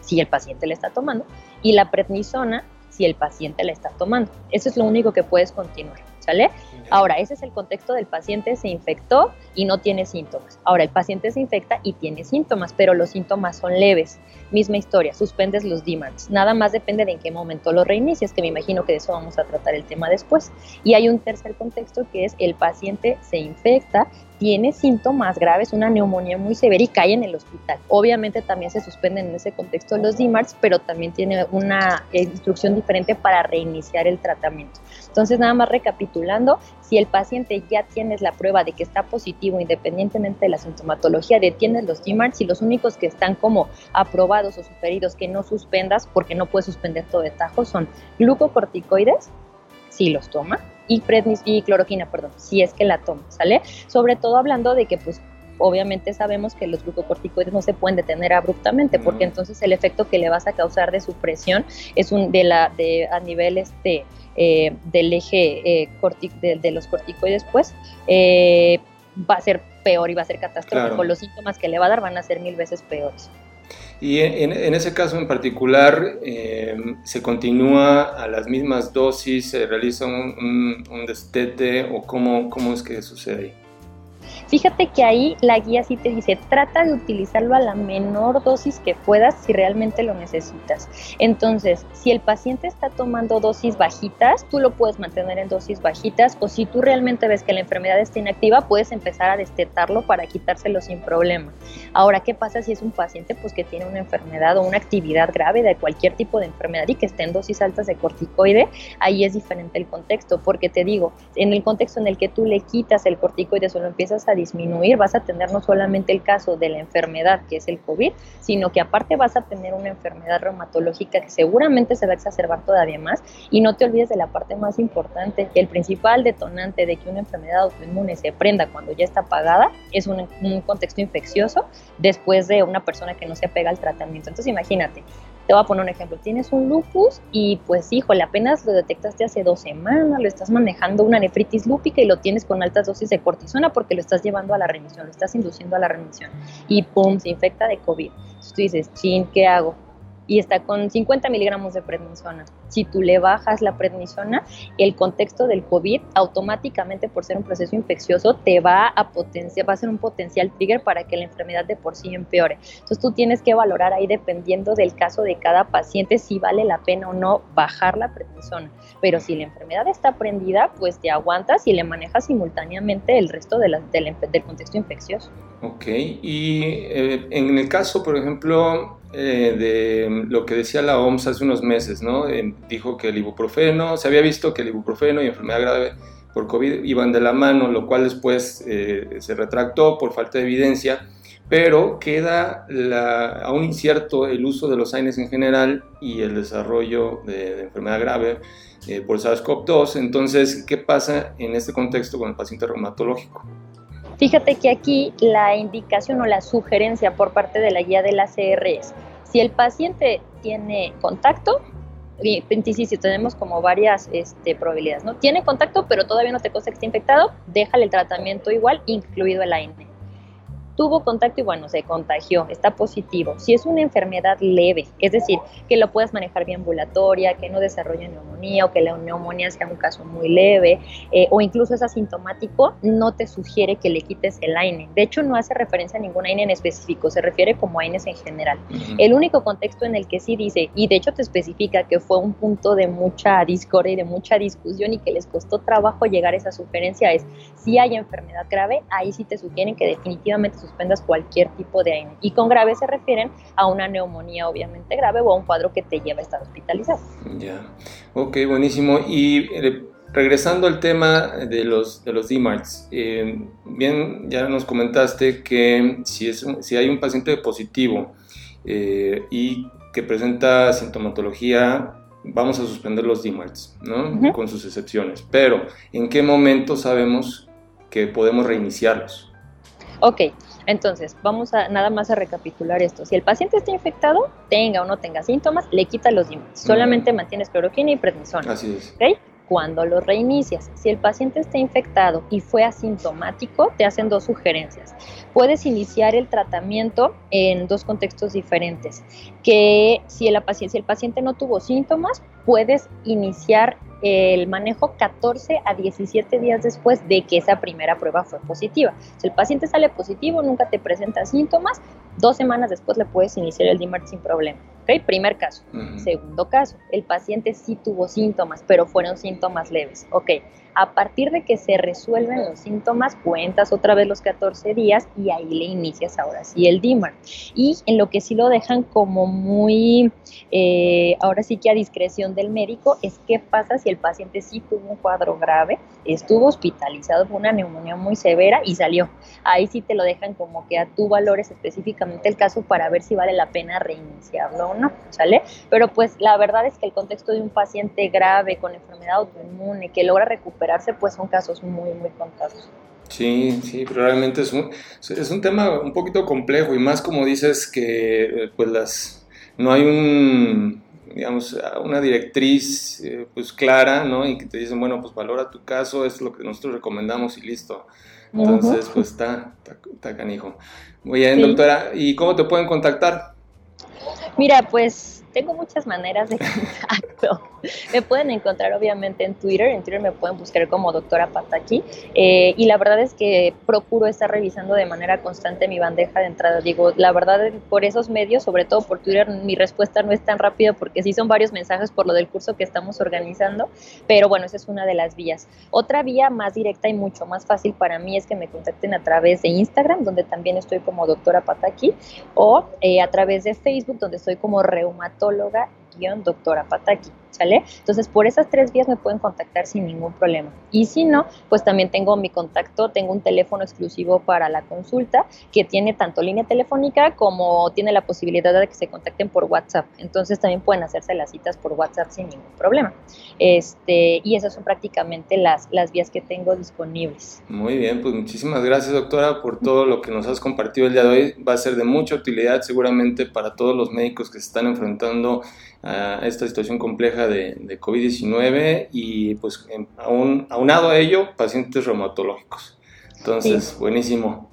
si el paciente le está tomando, y la prednisona, si el paciente le está tomando. Eso es lo único que puedes continuar. ¿Sale? Ahora, ese es el contexto del paciente se infectó y no tiene síntomas. Ahora, el paciente se infecta y tiene síntomas, pero los síntomas son leves. Misma historia, suspendes los DMARDs. Nada más depende de en qué momento lo reinicies, que me imagino que de eso vamos a tratar el tema después. Y hay un tercer contexto que es el paciente se infecta, tiene síntomas graves, una neumonía muy severa y cae en el hospital. Obviamente también se suspenden en ese contexto los DMARDs, pero también tiene una instrucción diferente para reiniciar el tratamiento. Entonces, nada más recapitulando, si el paciente ya tienes la prueba de que está positivo independientemente de la sintomatología, detienes los DMARDs y los únicos que están como aprobados o sugeridos que no suspendas, porque no puedes suspender todo de tajo, son glucocorticoides, si los toma, y, prednis y cloroquina, perdón, si es que la toma, ¿sale? Sobre todo hablando de que pues obviamente sabemos que los glucocorticoides no se pueden detener abruptamente, porque entonces el efecto que le vas a causar de supresión es un de la de a nivel este eh, del eje eh, de, los corticoides, pues eh, va a ser peor y va a ser catastrófico. Los síntomas que le va a dar van a ser mil veces peores. Y en, ese caso en particular, ¿se continúa a las mismas dosis? ¿Se realiza un, un, destete o cómo, cómo es que sucede? Fíjate que ahí la guía sí te dice, trata de utilizarlo a la menor dosis que puedas si realmente lo necesitas. Entonces, si el paciente está tomando dosis bajitas, tú lo puedes mantener en dosis bajitas o si tú realmente ves que la enfermedad está inactiva, puedes empezar a destetarlo para quitárselo sin problema. Ahora, ¿qué pasa si es un paciente pues que tiene una enfermedad o una actividad grave de cualquier tipo de enfermedad y que esté en dosis altas de corticoide? Ahí es diferente el contexto, porque te digo, en el contexto en el que tú le quitas el corticoide o lo empiezas a disminuir, vas a tener no solamente el caso de la enfermedad, que es el COVID, sino que aparte vas a tener una enfermedad reumatológica que seguramente se va a exacerbar todavía más. Y no te olvides de la parte más importante, el principal detonante de que una enfermedad autoinmune se prenda cuando ya está apagada es un, un contexto infeccioso después de una persona que no se apega al tratamiento. Entonces imagínate, te voy a poner un ejemplo. Tienes un lupus y pues híjole, apenas lo detectaste hace dos semanas, lo estás manejando una nefritis lúpica y lo tienes con altas dosis de cortisona porque lo estás llevando a la remisión, lo estás induciendo a la remisión. Y pum, se infecta de COVID. Entonces tú dices, chin, ¿qué hago? y está con 50 miligramos de prednisona. Si tú le bajas la prednisona, el contexto del COVID automáticamente por ser un proceso infeccioso te va a potenciar, va a ser un potencial trigger para que la enfermedad de por sí empeore. Entonces tú tienes que valorar ahí dependiendo del caso de cada paciente si vale la pena o no bajar la prednisona. Pero si la enfermedad está prendida, pues te aguantas y le manejas simultáneamente el resto de del contexto infeccioso. Ok, y eh, en el caso, por ejemplo, eh, de lo que decía la OMS hace unos meses, ¿no? Dijo que el ibuprofeno, se había visto que el ibuprofeno y enfermedad grave por COVID iban de la mano, lo cual después eh, se retractó por falta de evidencia, pero queda aún incierto el uso de los AINES en general y el desarrollo de, enfermedad grave eh, por SARS-CoV-2. Entonces, ¿qué pasa en este contexto con el paciente reumatológico? Fíjate que aquí la indicación o la sugerencia por parte de la guía de la CR es, si el paciente tiene contacto, y tenemos como varias este, probabilidades, ¿no? Tiene contacto, pero todavía no te cosa que esté infectado, déjale el tratamiento igual, incluido el AINE tuvo contacto y bueno, se contagió, está positivo. Si es una enfermedad leve, es decir, que lo puedas manejar bien ambulatoria, que no desarrolle neumonía o que la neumonía sea un caso muy leve eh, o incluso es asintomático, no te sugiere que le quites el AINE. De hecho, no hace referencia a ningún AINE en específico, se refiere como AINES en general. El único contexto en el que sí dice, y de hecho te especifica que fue un punto de mucha discordia y de mucha discusión y que les costó trabajo llegar a esa sugerencia es, si hay enfermedad grave, ahí sí te sugieren que definitivamente suspendas cualquier tipo de AINE. Y con grave se refieren a una neumonía obviamente grave o a un cuadro que te lleva a estar hospitalizado. Ya, ok, buenísimo. Y eh, regresando al tema de los, de los DMARDs, eh, bien, ya nos comentaste que si, es si hay un paciente positivo eh, y que presenta sintomatología vamos a suspender los DMARDs, ¿no? Con sus excepciones. Pero, ¿en qué momento sabemos que podemos reiniciarlos? Ok, entonces, vamos a nada más a recapitular esto. Si el paciente está infectado, tenga o no tenga síntomas, le quita los DMARDs. Solamente mantienes cloroquina y prednisona. Así es. ¿okay? Cuando lo reinicias, si el paciente está infectado y fue asintomático, te hacen dos sugerencias. Puedes iniciar el tratamiento en dos contextos diferentes. Que si el, si el paciente no tuvo síntomas, puedes iniciar el manejo 14 a 17 días después de que esa primera prueba fue positiva. Si el paciente sale positivo, nunca te presenta síntomas, dos semanas después le puedes iniciar el DMARD sin problema. ¿Okay? Primer caso. Segundo caso, el paciente sí tuvo síntomas, pero fueron síntomas leves. Ok, a partir de que se resuelven los síntomas, cuentas otra vez los 14 días y ahí le inicias ahora sí el DIMAR. Y en lo que sí lo dejan como muy, eh, ahora sí que a discreción del médico, es qué pasa si el paciente sí tuvo un cuadro grave, estuvo hospitalizado por una neumonía muy severa y salió. Ahí sí te lo dejan como que a tú valores específicamente el caso para ver si vale la pena reiniciarlo o no, ¿sale? Pero pues la verdad es que el contexto de un paciente grave con enfermedad autoinmune que logra recuperar pues son casos muy, muy contados. Sí, sí, pero realmente es un, es un tema un poquito complejo y más como dices que pues las no hay un digamos una directriz eh, pues clara, ¿no? Y que te dicen, bueno, pues valora tu caso, es lo que nosotros recomendamos y listo. Entonces, pues está, está, canijo. Muy bien, doctora, ¿y cómo te pueden contactar? Mira, pues tengo muchas maneras de contacto. me pueden encontrar obviamente en Twitter, en Twitter me pueden buscar como doctora Pataki eh, y la verdad es que procuro estar revisando de manera constante mi bandeja de entrada. Digo, la verdad por esos medios, sobre todo por Twitter, mi respuesta no es tan rápida porque sí son varios mensajes por lo del curso que estamos organizando, pero bueno, esa es una de las vías. Otra vía más directa y mucho más fácil para mí es que me contacten a través de Instagram, donde también estoy como doctora Pataki, o eh, a través de Facebook, donde estoy como reumatóloga-doctora Pataki. ¿Sale? Entonces, por esas tres vías me pueden contactar sin ningún problema. Y si no, pues también tengo mi contacto, tengo un teléfono exclusivo para la consulta que tiene tanto línea telefónica como tiene la posibilidad de que se contacten por WhatsApp. Entonces, también pueden hacerse las citas por WhatsApp sin ningún problema. Este, y esas son prácticamente las, las vías que tengo disponibles. Muy bien, pues muchísimas gracias, doctora, por todo lo que nos has compartido el día de hoy. Va a ser de mucha utilidad seguramente para todos los médicos que se están enfrentando a esta situación compleja de, de COVID-19 y pues aún, aunado a ello, pacientes reumatológicos. Entonces, buenísimo.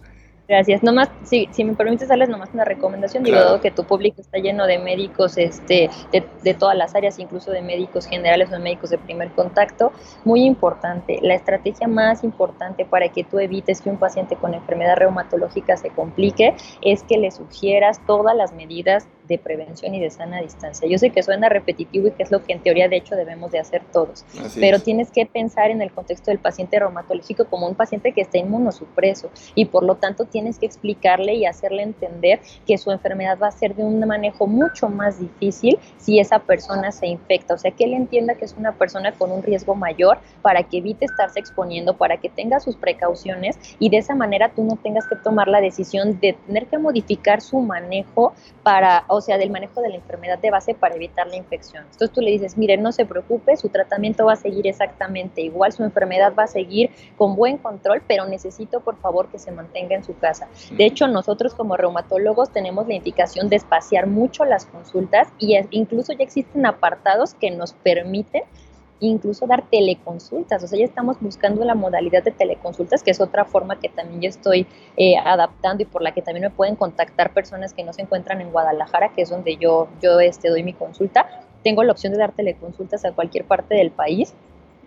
Gracias. Nomás, si, si me permites darles nomás una recomendación, digo, dado que tu público está lleno de médicos este, de, de, todas las áreas, incluso de médicos generales o de médicos de primer contacto, muy importante, la estrategia más importante para que tú evites que un paciente con enfermedad reumatológica se complique es que le sugieras todas las medidas de prevención y de sana distancia. Yo sé que suena repetitivo y que es lo que en teoría de hecho debemos de hacer todos, pero tienes que pensar en el contexto del paciente reumatológico como un paciente que está inmunosupreso y por lo tanto tienes que explicarle y hacerle entender que su enfermedad va a ser de un manejo mucho más difícil si esa persona se infecta, o sea, que él entienda que es una persona con un riesgo mayor para que evite estarse exponiendo, para que tenga sus precauciones y de esa manera tú no tengas que tomar la decisión de tener que modificar su manejo para, o sea, del manejo de la enfermedad de base para evitar la infección. Entonces tú le dices, mire, no se preocupe, su tratamiento va a seguir exactamente igual, su enfermedad va a seguir con buen control, pero necesito por favor que se mantenga en su casa. De hecho, nosotros como reumatólogos tenemos la indicación de espaciar mucho las consultas y incluso ya existen apartados que nos permiten incluso dar teleconsultas. O sea, ya estamos buscando la modalidad de teleconsultas, que es otra forma que también yo estoy eh, adaptando y por la que también me pueden contactar personas que no se encuentran en Guadalajara, que es donde yo, yo este, doy mi consulta. Tengo la opción de dar teleconsultas a cualquier parte del país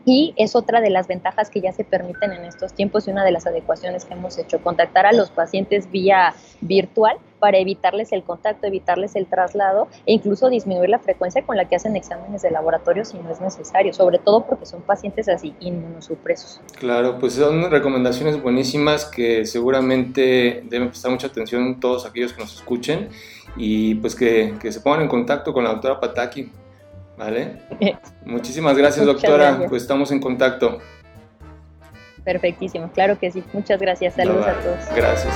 y es otra de las ventajas que ya se permiten en estos tiempos y una de las adecuaciones que hemos hecho, contactar a los pacientes vía virtual para evitarles el contacto, evitarles el traslado e incluso disminuir la frecuencia con la que hacen exámenes de laboratorio si no es necesario, sobre todo porque son pacientes así inmunosupresos. Claro, pues son recomendaciones buenísimas que seguramente deben prestar mucha atención todos aquellos que nos escuchen y pues que, que se pongan en contacto con la doctora Pataki ¿Vale? Muchísimas gracias, doctora. Pues estamos en contacto. Perfectísimo, claro que sí. Muchas gracias. Saludos a todos. Gracias.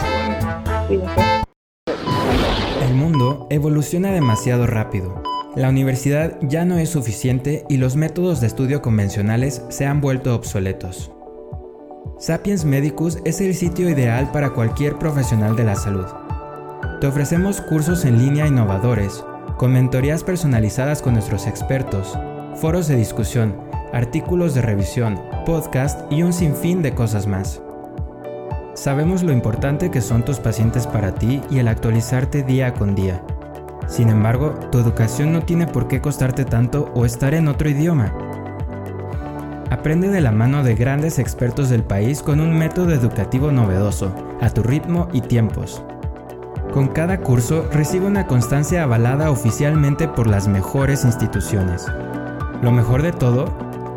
El mundo evoluciona demasiado rápido. La universidad ya no es suficiente y los métodos de estudio convencionales se han vuelto obsoletos. Sapiens Medicus es el sitio ideal para cualquier profesional de la salud. Te ofrecemos cursos en línea innovadores con mentorías personalizadas con nuestros expertos, foros de discusión, artículos de revisión, podcast y un sinfín de cosas más. Sabemos lo importante que son tus pacientes para ti y el actualizarte día con día. Sin embargo, tu educación no tiene por qué costarte tanto o estar en otro idioma. Aprende de la mano de grandes expertos del país con un método educativo novedoso, a tu ritmo y tiempos. Con cada curso recibe una constancia avalada oficialmente por las mejores instituciones. Lo mejor de todo,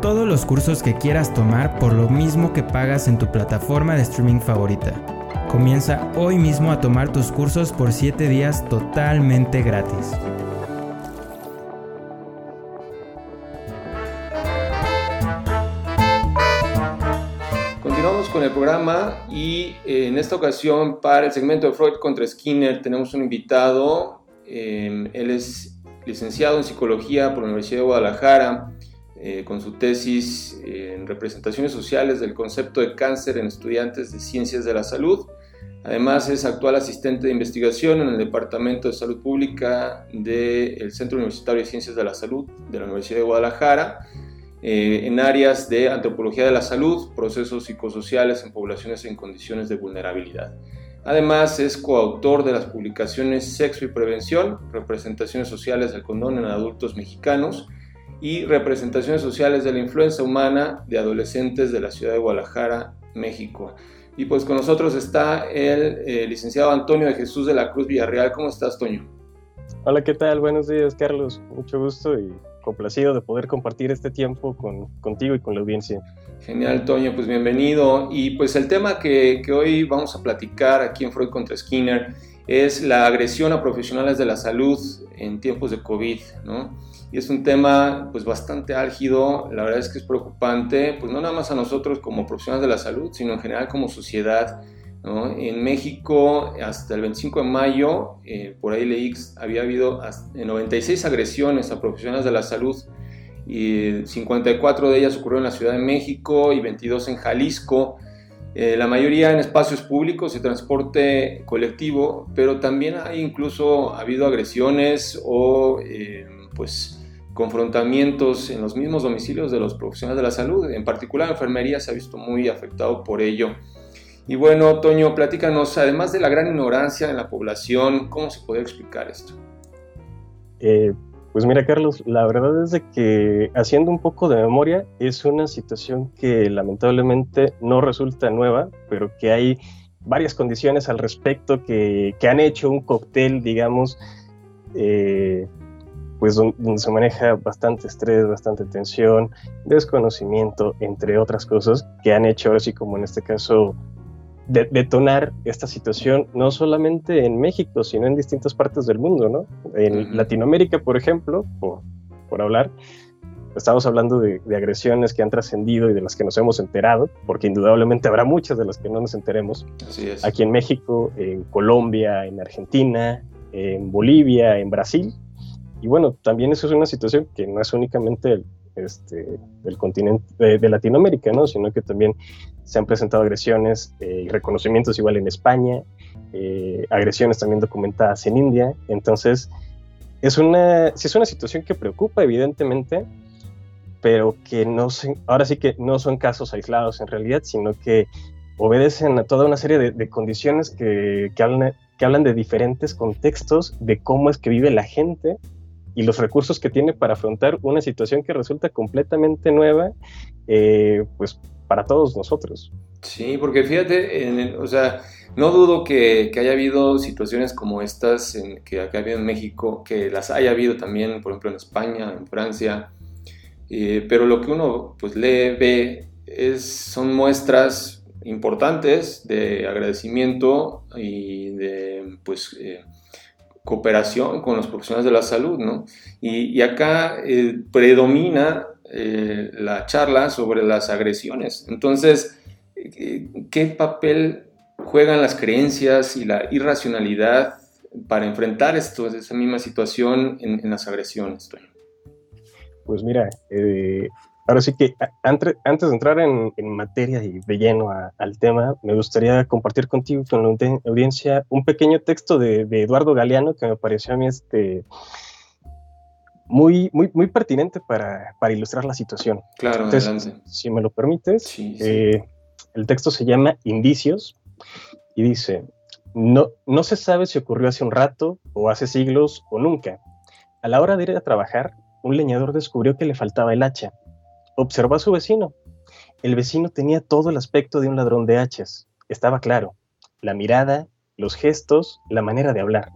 todos los cursos que quieras tomar por lo mismo que pagas en tu plataforma de streaming favorita. Comienza hoy mismo a tomar tus cursos por 7 días totalmente gratis. Con el programa y eh, en esta ocasión para el segmento de Freud contra Skinner tenemos un invitado. Em, él es licenciado en psicología por la Universidad de Guadalajara, eh, con su tesis en representaciones sociales del concepto de cáncer en estudiantes de ciencias de la salud. Además es actual asistente de investigación en el Departamento de Salud Pública del Centro Universitario de Ciencias de la Salud de la Universidad de Guadalajara, eh, en áreas de antropología de la salud, procesos psicosociales en poblaciones en condiciones de vulnerabilidad. Además, es coautor de las publicaciones Sexo y Prevención, Representaciones Sociales del Condón en Adultos Mexicanos y Representaciones Sociales de la Influenza Humana de Adolescentes de la Ciudad de Guadalajara, México. Y pues con nosotros está el eh, licenciado Antonio de Jesús de la Cruz Villarreal. ¿Cómo estás, Toño? Hola, ¿qué tal? Buenos días, Carlos. Mucho gusto y complacido de poder compartir este tiempo con, contigo y con la audiencia. Genial, Toño, pues bienvenido. Y pues el tema que, que hoy vamos a platicar aquí en Freud contra Skinner es la agresión a profesionales de la salud en tiempos de COVID, ¿no? Y es un tema pues bastante álgido, la verdad es que es preocupante, pues no nada más a nosotros como profesionales de la salud, sino en general como sociedad, en México, hasta el 25 de mayo, eh, por ahí leí, había habido 96 agresiones a profesionales de la salud y 54 de ellas ocurrieron en la Ciudad de México y 22 en Jalisco. Eh, la mayoría en espacios públicos y transporte colectivo, pero también hay incluso ha habido agresiones o eh, pues confrontamientos en los mismos domicilios de los profesionales de la salud. En particular, la enfermería se ha visto muy afectado por ello. Y bueno, Toño, platícanos, además de la gran ignorancia en la población, ¿cómo se puede explicar esto? Eh, pues mira, Carlos, la verdad es de que haciendo un poco de memoria, es una situación que lamentablemente no resulta nueva, pero que hay varias condiciones al respecto que, que han hecho un cóctel, digamos, eh, pues donde, se maneja bastante estrés, bastante tensión, desconocimiento, entre otras cosas, que han hecho ahora sí como en este caso detonar esta situación no solamente en México, sino en distintas partes del mundo, ¿no? En Latinoamérica, por ejemplo, por, por hablar, estamos hablando de, agresiones que han trascendido y de las que nos hemos enterado, porque indudablemente habrá muchas de las que no nos enteremos. Así es. Aquí en México, en Colombia, en Argentina, en Bolivia, en Brasil. Y bueno, también eso es una situación que no es únicamente este, del continente de, Latinoamérica, ¿no? sino que también se han presentado agresiones eh, y reconocimientos igual en España, eh, agresiones también documentadas en India. Entonces, es una, es una situación que preocupa, evidentemente, pero que no ahora sí que no son casos aislados en realidad, sino que obedecen a toda una serie de, de condiciones que, que, hablan, que hablan de diferentes contextos de cómo es que vive la gente y los recursos que tiene para afrontar una situación que resulta completamente nueva, eh, pues para todos nosotros. Sí, porque fíjate, o sea, no dudo que, haya habido situaciones como estas en, que acá habido en México, que las haya habido también, por ejemplo, en España, en Francia, eh, pero lo que uno pues lee, ve, es, son muestras importantes de agradecimiento y de pues eh, cooperación con los profesionales de la salud, ¿no? Y, acá eh, predomina eh, la charla sobre las agresiones. Entonces, eh, ¿qué papel juegan las creencias y la irracionalidad para enfrentar esto, esa misma situación en, las agresiones? Pues mira, Ahora sí que antes, de entrar en, materia y de lleno al tema, me gustaría compartir contigo, con la audiencia, un pequeño texto de, Eduardo Galeano que me pareció a mí este, muy, muy, muy pertinente para, ilustrar la situación. Claro, Entonces, Si me lo permites, eh, el texto se llama Indicios y dice, no, no se sabe si ocurrió hace un rato o hace siglos o nunca. A la hora de ir a trabajar, un leñador descubrió que le faltaba el hacha Observó a su vecino. El vecino tenía todo el aspecto de un ladrón de hachas. Estaba claro. La mirada, los gestos, la manera de hablar.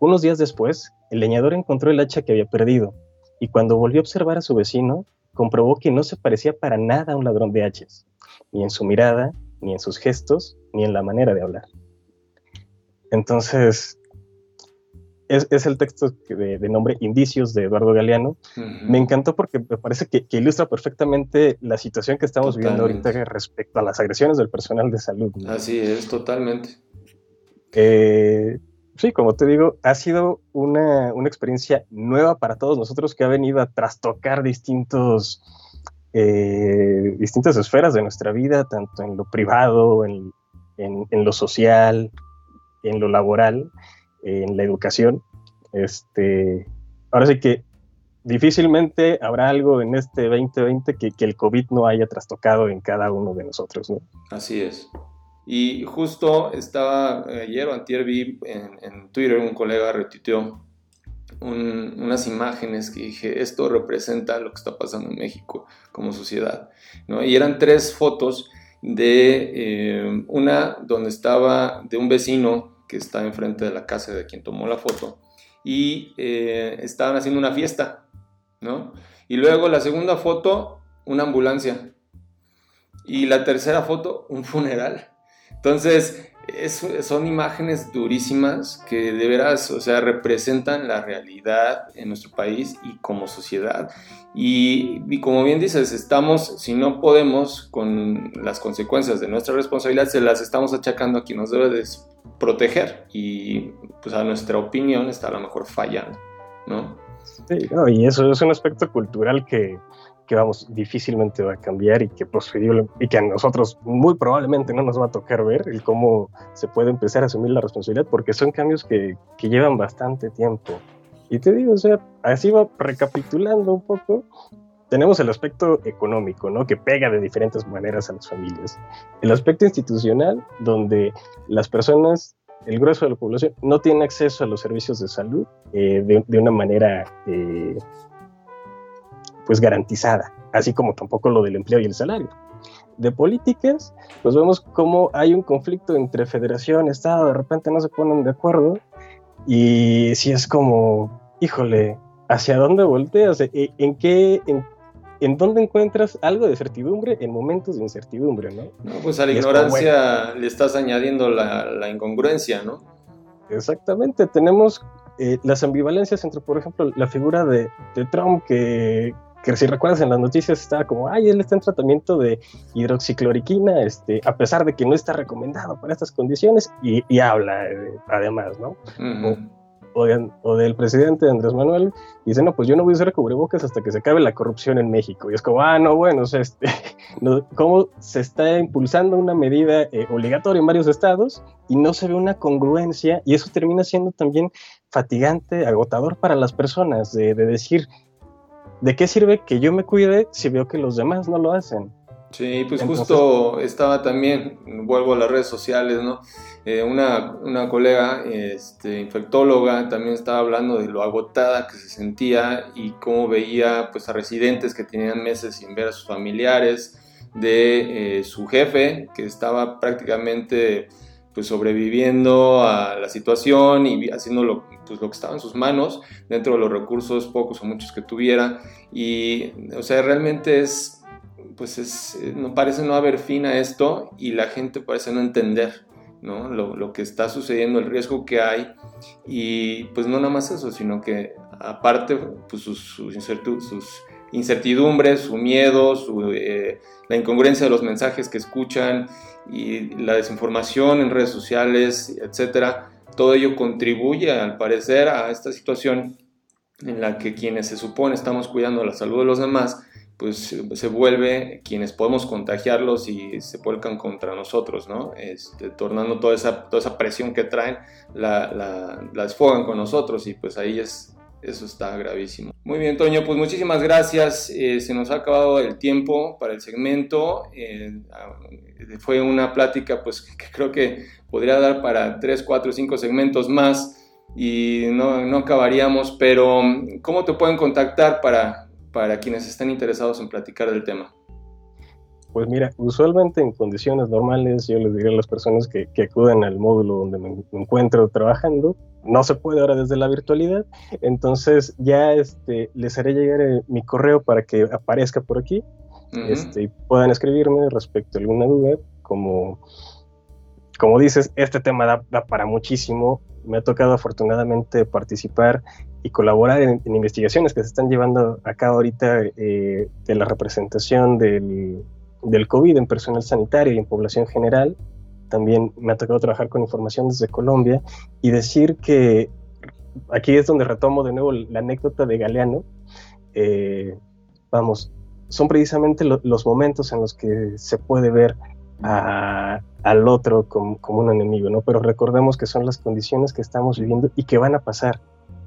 Unos días después, el leñador encontró el hacha que había perdido, y cuando volvió a observar a su vecino, comprobó que no se parecía para nada a un ladrón de hachas, ni en su mirada, ni en sus gestos, ni en la manera de hablar. Entonces, es, el texto de, nombre Indicios de Eduardo Galeano. Me encantó porque me parece que, ilustra perfectamente la situación que estamos viviendo ahorita respecto a las agresiones del personal de salud. Así es, totalmente. Eh, sí, como te digo, ha sido una, experiencia nueva para todos nosotros que ha venido a trastocar distintos, eh, distintas esferas de nuestra vida, tanto en lo privado, en, lo social, en lo laboral, en la educación. Este, ahora sí que difícilmente habrá algo en este 2020 que, que el COVID no haya trastocado en cada uno de nosotros. ¿no? Así es. Y justo estaba ayer o antier vi en, Twitter un colega retuiteó unas imágenes que dije, esto representa lo que está pasando en México como sociedad. ¿no? Y eran tres fotos de eh, una donde estaba de un vecino que está enfrente de la casa de quien tomó la foto y eh, estaban haciendo una fiesta, ¿no? Y luego la segunda foto, una ambulancia. Y la tercera foto, un funeral. Entonces, son imágenes durísimas que de veras, o sea, representan la realidad en nuestro país y como sociedad. Y, como bien dices, estamos, si no podemos con las consecuencias de nuestra responsabilidad, se las estamos achacando a quien nos debe de proteger. Y pues a nuestra opinión está a lo mejor fallando, ¿no? Sí, y eso es un aspecto cultural que, que vamos, difícilmente va a cambiar y que, y que a nosotros muy probablemente no nos va a tocar ver el cómo se puede empezar a asumir la responsabilidad, porque son cambios que, que llevan bastante tiempo. Y te digo, o sea, así va recapitulando un poco, tenemos el aspecto económico, ¿no? Que pega de diferentes maneras a las familias. El aspecto institucional, donde las personas, el grueso de la población, no tiene acceso a los servicios de salud eh, de, de, una manera eh, pues garantizada, así como tampoco lo del empleo y el salario. De políticas, pues vemos cómo hay un conflicto entre federación, Estado, de repente no se ponen de acuerdo y si es como, híjole, ¿hacia dónde volteas? ¿E, ¿En qué, en, dónde encuentras algo de certidumbre en momentos de incertidumbre, no? pues a la ignorancia le estás añadiendo la, incongruencia, ¿no? Exactamente, tenemos eh, las ambivalencias entre, por ejemplo, la figura de, de Trump que, que si recuerdas en las noticias estaba como, ay, él está en tratamiento de hidroxicloroquina, este, a pesar de que no está recomendado para estas condiciones, y, habla eh, además, ¿no? o, del presidente Andrés Manuel, dice, no, pues yo no voy a usar cubrebocas hasta que se acabe la corrupción en México. Y es como, ah, no, bueno, o sea, este, ¿cómo se está impulsando una medida eh, obligatoria en varios estados y no se ve una congruencia? Y eso termina siendo también fatigante, agotador para las personas, de decir, ¿de qué sirve que yo me cuide si veo que los demás no lo hacen? Sí, pues justo estaba también, vuelvo a las redes sociales, ¿no? Eh, una, una, colega este, infectóloga también estaba hablando de lo agotada que se sentía y cómo veía pues, a residentes que tenían meses sin ver a sus familiares, de eh, su jefe que estaba prácticamente pues sobreviviendo a la situación y haciendo lo, pues, lo que estaba en sus manos dentro de los recursos pocos o muchos que tuviera y o sea realmente es pues es, no parece no haber fin a esto y la gente parece no entender ¿no? Lo, lo, que está sucediendo, el riesgo que hay y pues no nada más eso, sino que aparte pues sus, sus, incertidumbres, su miedo, eh, la incongruencia de los mensajes que escuchan y la desinformación en redes sociales, etcétera, todo ello contribuye al parecer a esta situación en la que quienes se supone estamos cuidando la salud de los demás, pues se vuelve quienes podemos contagiarlos y se vuelcan contra nosotros, ¿no? Este, tornando toda esa, presión que traen, la, la, con nosotros y pues ahí es eso está gravísimo. Muy bien, Toño, pues muchísimas gracias. Eh, se nos ha acabado el tiempo para el segmento. Eh, fue una plática pues que creo que podría dar para 3, 4, 5 segmentos más y no, no acabaríamos, pero ¿cómo te pueden contactar para, para quienes estén interesados en platicar del tema? Pues mira, usualmente en condiciones normales yo les diría a las personas que, que acuden al módulo donde me encuentro trabajando, no se puede ahora desde la virtualidad, entonces ya este, les haré llegar eh, mi correo para que aparezca por aquí este, y puedan escribirme respecto a alguna duda, como, como dices, este tema da, para muchísimo, me ha tocado afortunadamente participar y colaborar en, investigaciones que se están llevando a cabo ahorita eh, de la representación del, del COVID en personal sanitario y en población general. También me ha tocado trabajar con información desde Colombia y decir que aquí es donde retomo de nuevo la anécdota de Galeano. Eh, vamos, son precisamente los momentos en los que se puede ver al otro como, un enemigo, ¿no? Pero recordemos que son las condiciones que estamos viviendo y que van a pasar.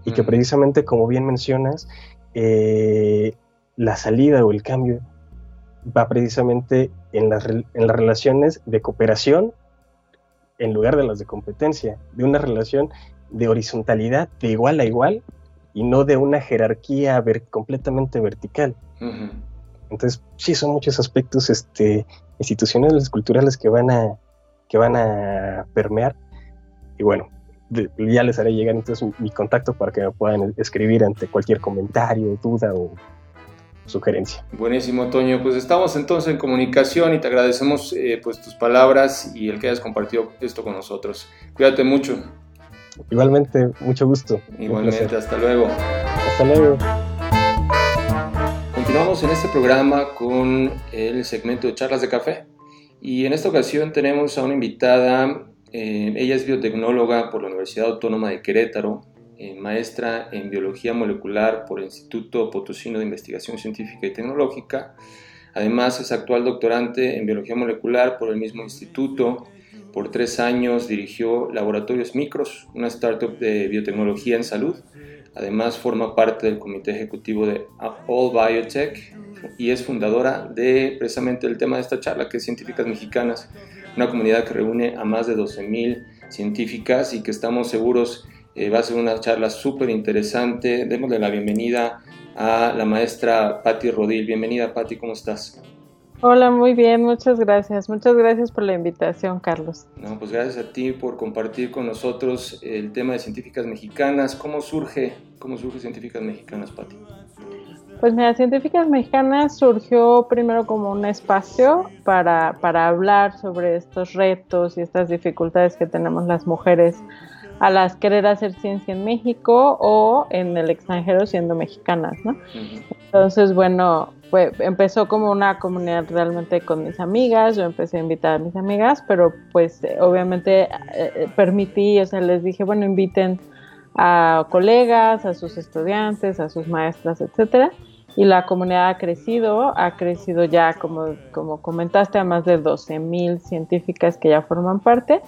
Y que precisamente, como bien mencionas, eh, la salida o el cambio va precisamente en las, en las relaciones de cooperación en lugar de las de competencia, de una relación de horizontalidad de igual a igual y no de una jerarquía ver, completamente vertical. Entonces, sí, son muchos aspectos este, institucionales, culturales que van a, que van a permear. Y bueno, ya les haré llegar entonces mi contacto para que me puedan escribir ante cualquier comentario, duda o sugerencia. Buenísimo, Toño. Pues estamos entonces en comunicación y te agradecemos eh, pues tus palabras y el que hayas compartido esto con nosotros. Cuídate mucho. Igualmente, mucho gusto. Igualmente, hasta luego. Hasta luego. Continuamos en este programa con el segmento de charlas de café y en esta ocasión tenemos a una invitada, eh, ella es biotecnóloga por la Universidad Autónoma de Querétaro, eh, maestra en biología molecular por el Instituto Potosino de Investigación Científica y Tecnológica, además es actual doctorante en biología molecular por el mismo instituto, por tres años dirigió Laboratorios Micros, una startup de biotecnología en salud. Además forma parte del comité ejecutivo de All Biotech y es fundadora de precisamente el tema de esta charla, que es Científicas Mexicanas, una comunidad que reúne a más de 12.000 científicas y que estamos seguros eh, va a ser una charla súper interesante. Démosle la bienvenida a la maestra Patti Rodil. Bienvenida Patti, ¿cómo estás? Hola, muy bien, muchas gracias. Muchas gracias por la invitación, Carlos. No, pues gracias a ti por compartir con nosotros el tema de científicas mexicanas. ¿Cómo surge, cómo surge Científicas Mexicanas, Pati? Pues mira, Científicas Mexicanas surgió primero como un espacio para, para hablar sobre estos retos y estas dificultades que tenemos las mujeres a las querer hacer ciencia en México o en el extranjero siendo mexicanas, ¿no? Entonces, bueno, empezó como una comunidad realmente con mis amigas, yo empecé a invitar a mis amigas, pero pues obviamente eh, eh, permití, o sea, les dije, bueno, inviten a colegas, a sus estudiantes, a sus maestras, etcétera. Y la comunidad ha crecido, ha crecido ya, como, como comentaste, a más de 12 mil científicas que ya forman parte.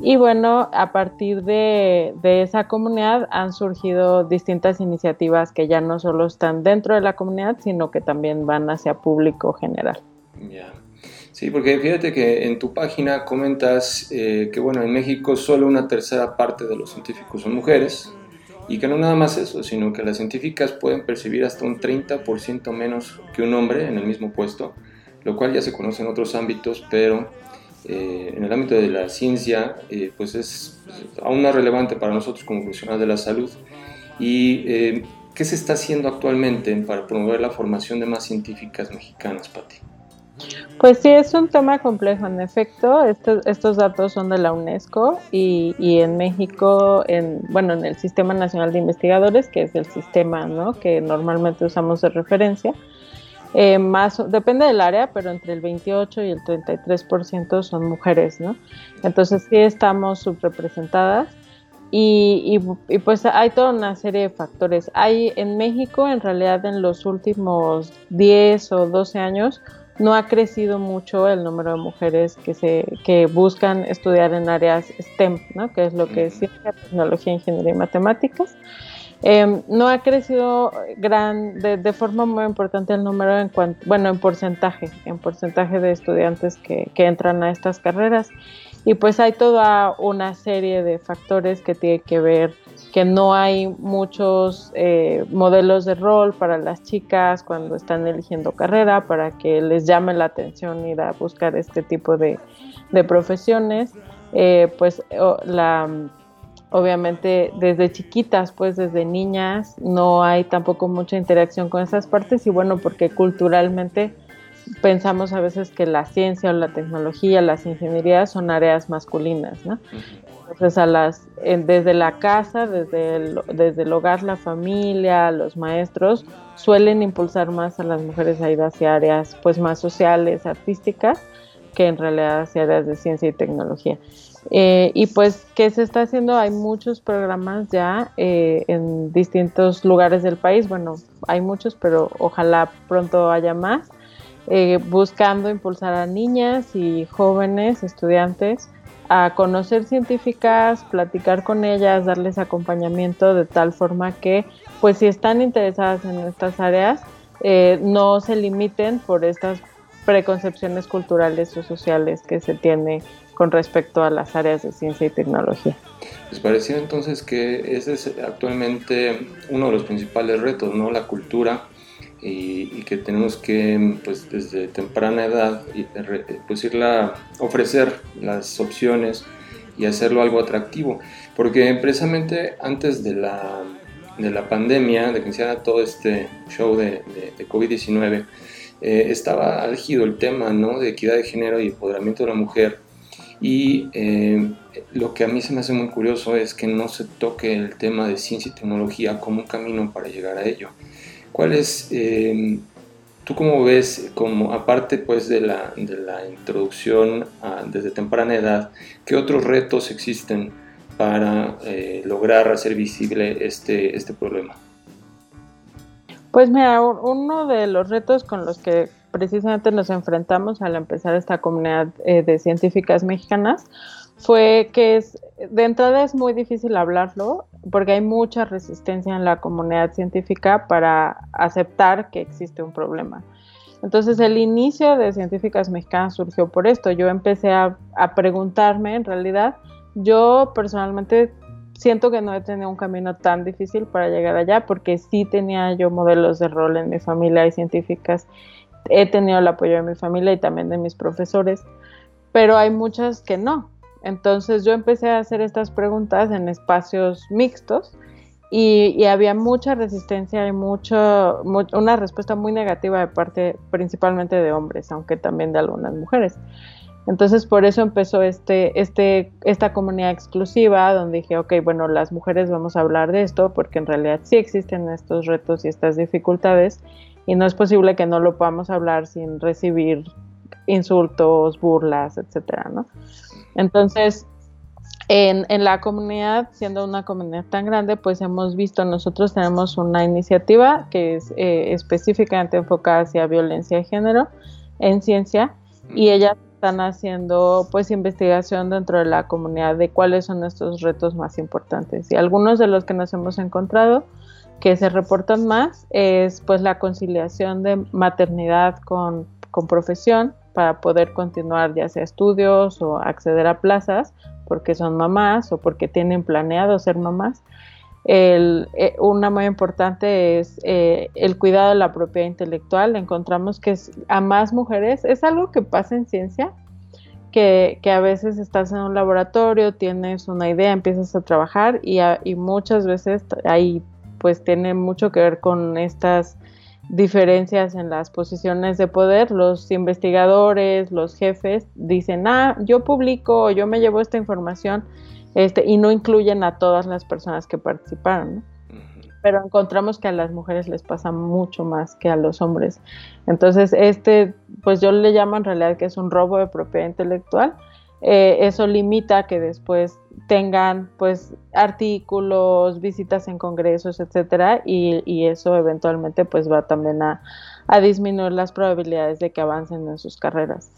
Y bueno, a partir de, esa comunidad han surgido distintas iniciativas que ya no solo están dentro de la comunidad, sino que también van hacia público general. Ya. Sí, porque fíjate que en tu página comentas eh, que bueno, en México solo una tercera parte de los científicos son mujeres y que no nada más eso, sino que las científicas pueden percibir hasta un 30% menos que un hombre en el mismo puesto, lo cual ya se conoce en otros ámbitos, pero eh, en el ámbito de la ciencia, eh, pues es aún más relevante para nosotros como profesionales de la salud. ¿Y eh, qué se está haciendo actualmente para promover la formación de más científicas mexicanas, Pati? Pues sí, es un tema complejo, en efecto. estos datos son de la UNESCO y, y, en México, en, bueno, en el Sistema Nacional de Investigadores, que es el sistema ¿no? que normalmente usamos de referencia, eh, más, depende del área, pero entre el 28 y el 33% son mujeres, ¿no? Entonces sí estamos subrepresentadas y, y, pues hay toda una serie de factores. Hay en México, en realidad en los últimos 10 o 12 años, no ha crecido mucho el número de mujeres que se que buscan estudiar en áreas STEM, ¿no? que es lo que es ciencia, tecnología, ingeniería y matemáticas. Em, no ha crecido gran, de, forma muy importante el número en bueno, en porcentaje, en porcentaje de estudiantes que, entran a estas carreras. Y pues hay toda una serie de factores que tiene que ver que no hay muchos eh, modelos de rol para las chicas cuando están eligiendo carrera, para que les llame la atención ir a buscar este tipo de, profesiones. Eh, pues la obviamente desde chiquitas, pues desde niñas, no hay tampoco mucha interacción con esas partes y bueno, porque culturalmente pensamos a veces que la ciencia o la tecnología, las ingenierías son áreas masculinas, ¿no? Entonces a las, desde la casa, desde el, desde el hogar, la familia, los maestros suelen impulsar más a las mujeres a ir hacia áreas pues más sociales, artísticas, que en realidad hacia áreas de ciencia y tecnología. Eh, y pues, ¿qué se está haciendo? Hay muchos programas ya eh, en distintos lugares del país. Bueno, hay muchos, pero ojalá pronto haya más. Eh, buscando impulsar a niñas y jóvenes estudiantes a conocer científicas, platicar con ellas, darles acompañamiento de tal forma que, pues si están interesadas en estas áreas, no se limiten por estas preconcepciones culturales o sociales que se tiene con respecto a las áreas de ciencia y tecnología. Les parecía entonces que ese es actualmente uno de los principales retos, ¿no? La cultura y, que tenemos que, pues desde temprana edad, pues irla, ofrecer las opciones y hacerlo algo atractivo. Porque precisamente antes de la, de la pandemia, de que iniciara todo este show de, de, COVID-19, eh, estaba álgido el tema ¿no? de equidad de género y empoderamiento de la mujer y eh, lo que a mí se me hace muy curioso es que no se toque el tema de ciencia y tecnología como un camino para llegar a ello. ¿Cuál es, eh, tú cómo ves, como aparte pues de la, de la introducción desde temprana edad, qué otros retos existen para eh, lograr hacer visible este, este problema? Pues mira, uno de los retos con los que precisamente nos enfrentamos al empezar esta comunidad eh, de científicas mexicanas fue que es, de entrada es muy difícil hablarlo porque hay mucha resistencia en la comunidad científica para aceptar que existe un problema. Entonces el inicio de científicas mexicanas surgió por esto. Yo empecé a, a preguntarme, en realidad, yo personalmente siento que no he tenido un camino tan difícil para llegar allá porque sí tenía yo modelos de rol en mi familia y científicas he tenido el apoyo de mi familia y también de mis profesores, pero hay muchas que no. Entonces yo empecé a hacer estas preguntas en espacios mixtos y, había mucha resistencia y mucho, una respuesta muy negativa de parte principalmente de hombres, aunque también de algunas mujeres. Entonces por eso empezó este, este, esta comunidad exclusiva donde dije, ok, bueno, las mujeres vamos a hablar de esto porque en realidad sí existen estos retos y estas dificultades y no es posible que no lo podamos hablar sin recibir insultos, burlas, etcétera, ¿no? Entonces, en, en, la comunidad, siendo una comunidad tan grande, pues hemos visto, nosotros tenemos una iniciativa que es eh, específicamente enfocada hacia violencia de género en ciencia y ellas están haciendo pues investigación dentro de la comunidad de cuáles son estos retos más importantes y algunos de los que nos hemos encontrado que se reportan más es pues la conciliación de maternidad con, profesión para poder continuar ya sea estudios o acceder a plazas porque son mamás o porque tienen planeado ser mamás. El, eh, una muy importante es eh, el cuidado de la propiedad intelectual. Encontramos que a más mujeres es algo que pasa en ciencia, que, que, a veces estás en un laboratorio, tienes una idea, empiezas a trabajar y, y muchas veces hay pues tiene mucho que ver con estas diferencias en las posiciones de poder. Los investigadores, los jefes dicen, ah, yo publico, yo me llevo esta información, este, y no incluyen a todas las personas que participaron. Pero encontramos que a las mujeres les pasa mucho más que a los hombres. Entonces, este, pues yo le llamo en realidad que es un robo de propiedad intelectual. Eh, eso limita que después tengan pues artículos, visitas en congresos, etcétera, y, eso eventualmente pues va también a, disminuir las probabilidades de que avancen en sus carreras.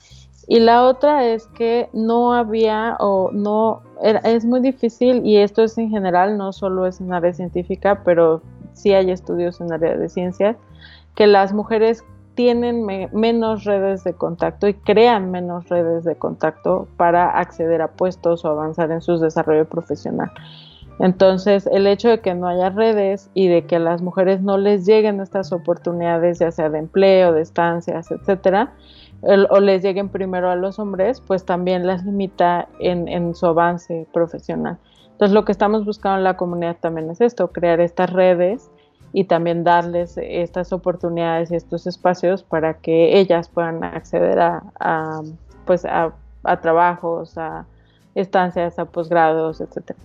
Y la otra es que no había o no, es muy difícil y esto es en general, no solo es en área científica, pero sí hay estudios en área de ciencias, que las mujeres tienen menos redes de contacto y crean menos redes de contacto para acceder a puestos o avanzar en su desarrollo profesional. Entonces, el hecho de que no haya redes y de que a las mujeres no les lleguen estas oportunidades, ya sea de empleo, de estancias, etcétera, o les lleguen primero a los hombres, pues también las limita en, en su avance profesional. Entonces, lo que estamos buscando en la comunidad también es esto, crear estas redes y también darles estas oportunidades y estos espacios para que ellas puedan acceder a, pues a, trabajos, a estancias, a posgrados, etcétera.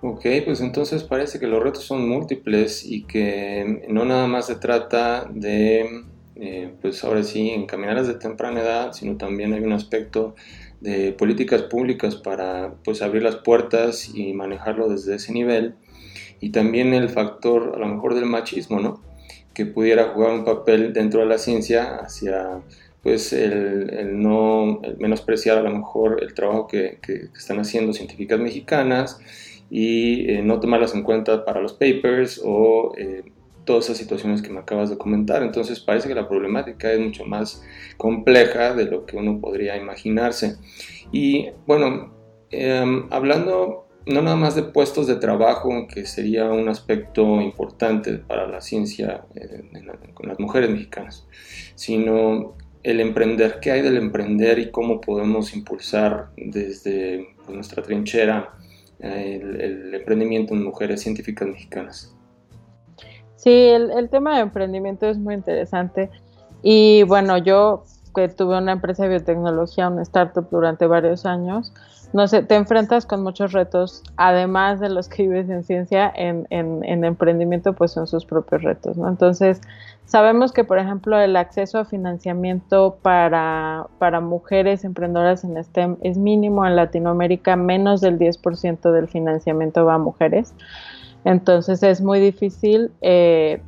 Ok, pues entonces parece que los retos son múltiples y que no nada más se trata de eh, pues ahora sí, encaminar desde temprana edad, sino también hay un aspecto de políticas públicas para pues abrir las puertas y manejarlo desde ese nivel y también el factor a lo mejor del machismo, ¿no? Que pudiera jugar un papel dentro de la ciencia hacia pues el, no menospreciar a lo mejor el trabajo que, están haciendo científicas mexicanas y eh, no tomarlas en cuenta para los papers o eh, todas esas situaciones que me acabas de comentar. Entonces parece que la problemática es mucho más compleja de lo que uno podría imaginarse. Y bueno, em, hablando no nada más de puestos de trabajo, que sería un aspecto importante para la ciencia eh, con las mujeres mexicanas, sino el emprender, qué hay del emprender y cómo podemos impulsar desde pues, nuestra trinchera eh, el, emprendimiento en mujeres científicas mexicanas. Sí, el, el, tema de emprendimiento es muy interesante y bueno, yo que tuve una empresa de biotecnología, una startup durante varios años, no sé, te enfrentas con muchos retos, además de los que vives en ciencia, en, en, emprendimiento, pues son sus propios retos, ¿no? Entonces, sabemos que, por ejemplo, el acceso a financiamiento para, para mujeres emprendedoras en STEM es mínimo en Latinoamérica, menos del 10% del financiamiento va a mujeres. Entonces, es muy difícil. Eh,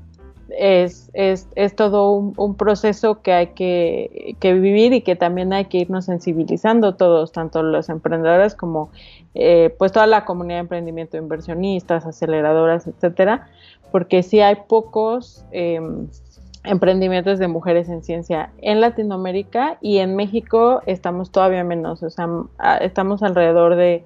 es, es, es todo un, proceso que hay que, vivir y que también hay que irnos sensibilizando todos, tanto los emprendedores como eh, pues toda la comunidad de emprendimiento, inversionistas, aceleradoras, etcétera, porque sí hay pocos em, emprendimientos de mujeres en ciencia. En Latinoamérica y en México estamos todavía menos, o sea, estamos alrededor de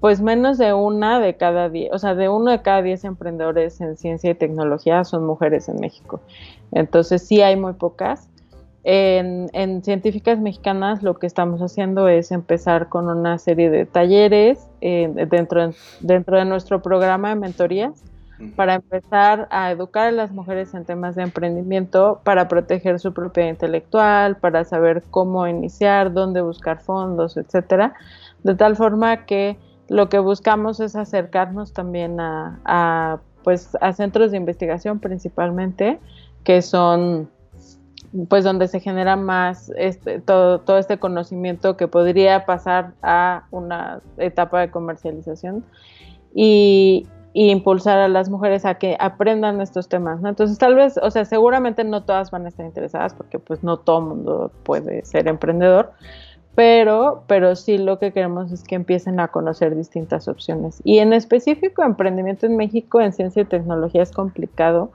pues menos de una de cada diez, o sea, de uno de cada diez emprendedores en ciencia y tecnología son mujeres en México. Entonces sí hay muy pocas. En, científicas mexicanas lo que estamos haciendo es empezar con una serie de talleres eh, dentro, dentro de nuestro programa de mentorías para empezar a educar a las mujeres en temas de emprendimiento, para proteger su propiedad intelectual, para saber cómo iniciar, dónde buscar fondos, etcétera, de tal forma que lo que buscamos es acercarnos también a, pues a centros de investigación principalmente que son pues donde se genera más este, todo, este conocimiento que podría pasar a una etapa de comercialización y, impulsar a las mujeres a que aprendan estos temas, Entonces tal vez, o sea, seguramente no todas van a estar interesadas porque pues no todo mundo puede ser emprendedor, pero, pero sí lo que queremos es que empiecen a conocer distintas opciones. Y en específico, emprendimiento en México en ciencia y tecnología es complicado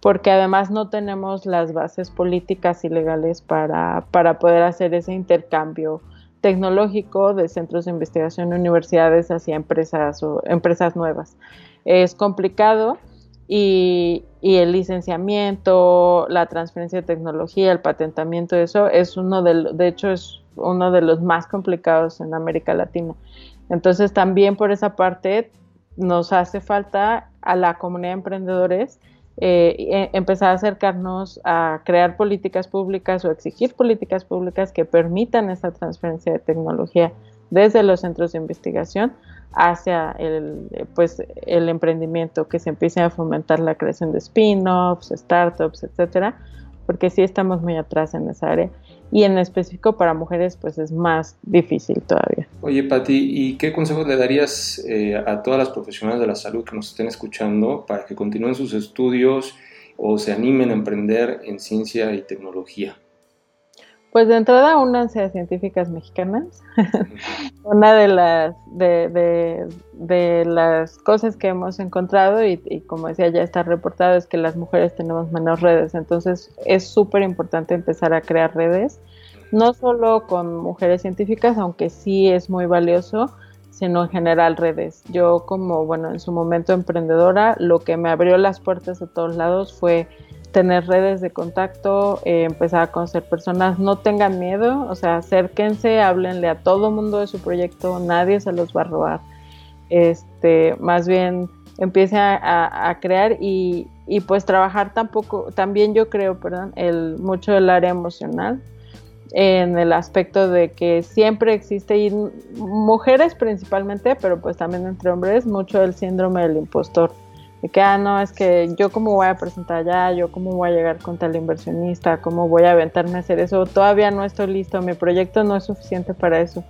porque además no tenemos las bases políticas y legales para, para poder hacer ese intercambio tecnológico de centros de investigación, universidades hacia empresas o empresas nuevas. Es complicado y, el licenciamiento, la transferencia de tecnología, el patentamiento, eso es uno de, de hecho es uno de los más complicados en América Latina. Entonces también por esa parte nos hace falta a la comunidad de emprendedores eh, e, empezar a acercarnos a crear políticas públicas o exigir políticas públicas que permitan esa transferencia de tecnología desde los centros de investigación hacia el, pues, el emprendimiento, que se empiece a fomentar la creación de spin-offs, startups, etcétera, porque sí estamos muy atrás en esa área y en específico para mujeres pues es más difícil todavía. Oye Patti, ¿y qué consejos le darías eh, a todas las profesionales de la salud que nos estén escuchando para que continúen sus estudios o se animen a emprender en ciencia y tecnología? Pues de entrada, únanse a científicas mexicanas. Una de las, de, de, las cosas que hemos encontrado, y, y, como decía, ya está reportado, es que las mujeres tenemos menos redes. Entonces es súper importante empezar a crear redes, no solo con mujeres científicas, aunque sí es muy valioso, sino en general redes. Yo como, bueno, en su momento emprendedora, lo que me abrió las puertas a todos lados fue tener redes de contacto, eh, empezar a conocer personas, no tengan miedo, o sea, acérquense, háblenle a todo mundo de su proyecto, nadie se los va a robar. Este, más bien empiece a, crear y, y, pues trabajar tampoco, también yo creo, perdón, el, mucho el área emocional, en el aspecto de que siempre existe, y mujeres principalmente, pero pues también entre hombres, mucho el síndrome del impostor de que, ah, no, es que yo cómo voy a presentar allá, yo cómo voy a llegar con tal inversionista, cómo voy a aventarme a hacer eso, todavía no estoy listo, mi proyecto no es suficiente para eso,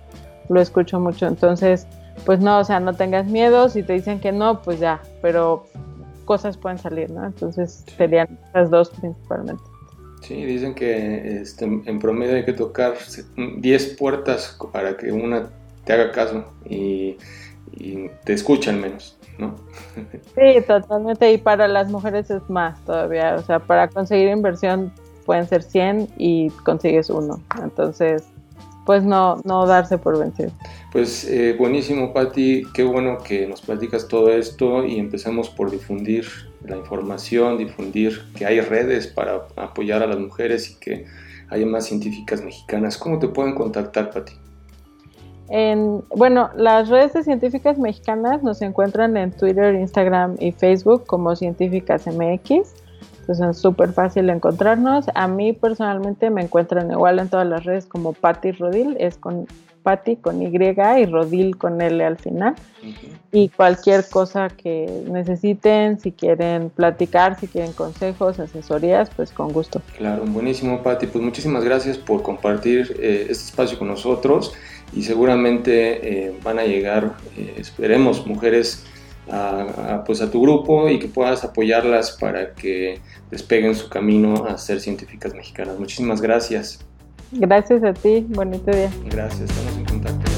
lo escucho mucho, entonces, pues no, o sea, no tengas miedo, si te dicen que no, pues ya, pero cosas pueden salir, ¿no? Entonces serían las dos principalmente. Sí, dicen que este, en promedio hay que tocar 10 puertas para que una te haga caso y, y te escuchan menos. ¿No? Sí, totalmente. Y para las mujeres es más todavía. O sea, para conseguir inversión pueden ser 100 y consigues uno. Entonces, pues no, no darse por vencido. Pues eh, buenísimo, Patti. Qué bueno que nos platicas todo esto y empecemos por difundir la información, difundir que hay redes para apoyar a las mujeres y que haya más científicas mexicanas. ¿Cómo te pueden contactar, Patti? Bueno, las redes de científicas mexicanas nos encuentran en Twitter, Instagram y Facebook como Científicas MX. Entonces es súper fácil encontrarnos. A mí personalmente me encuentran igual en todas las redes como Patty Rodil, es con Patty con Y y Rodil con L al final. Y cualquier cosa que necesiten, si quieren platicar, si quieren consejos, asesorías, pues con gusto. Claro, buenísimo Patty. Pues muchísimas gracias por compartir eh, este espacio con nosotros y seguramente eh, van a llegar, eh, esperemos, mujeres a, pues a tu grupo y que puedas apoyarlas para que despeguen su camino a ser científicas mexicanas. Muchísimas gracias. Gracias a ti, bonito día. Gracias, estamos en contacto.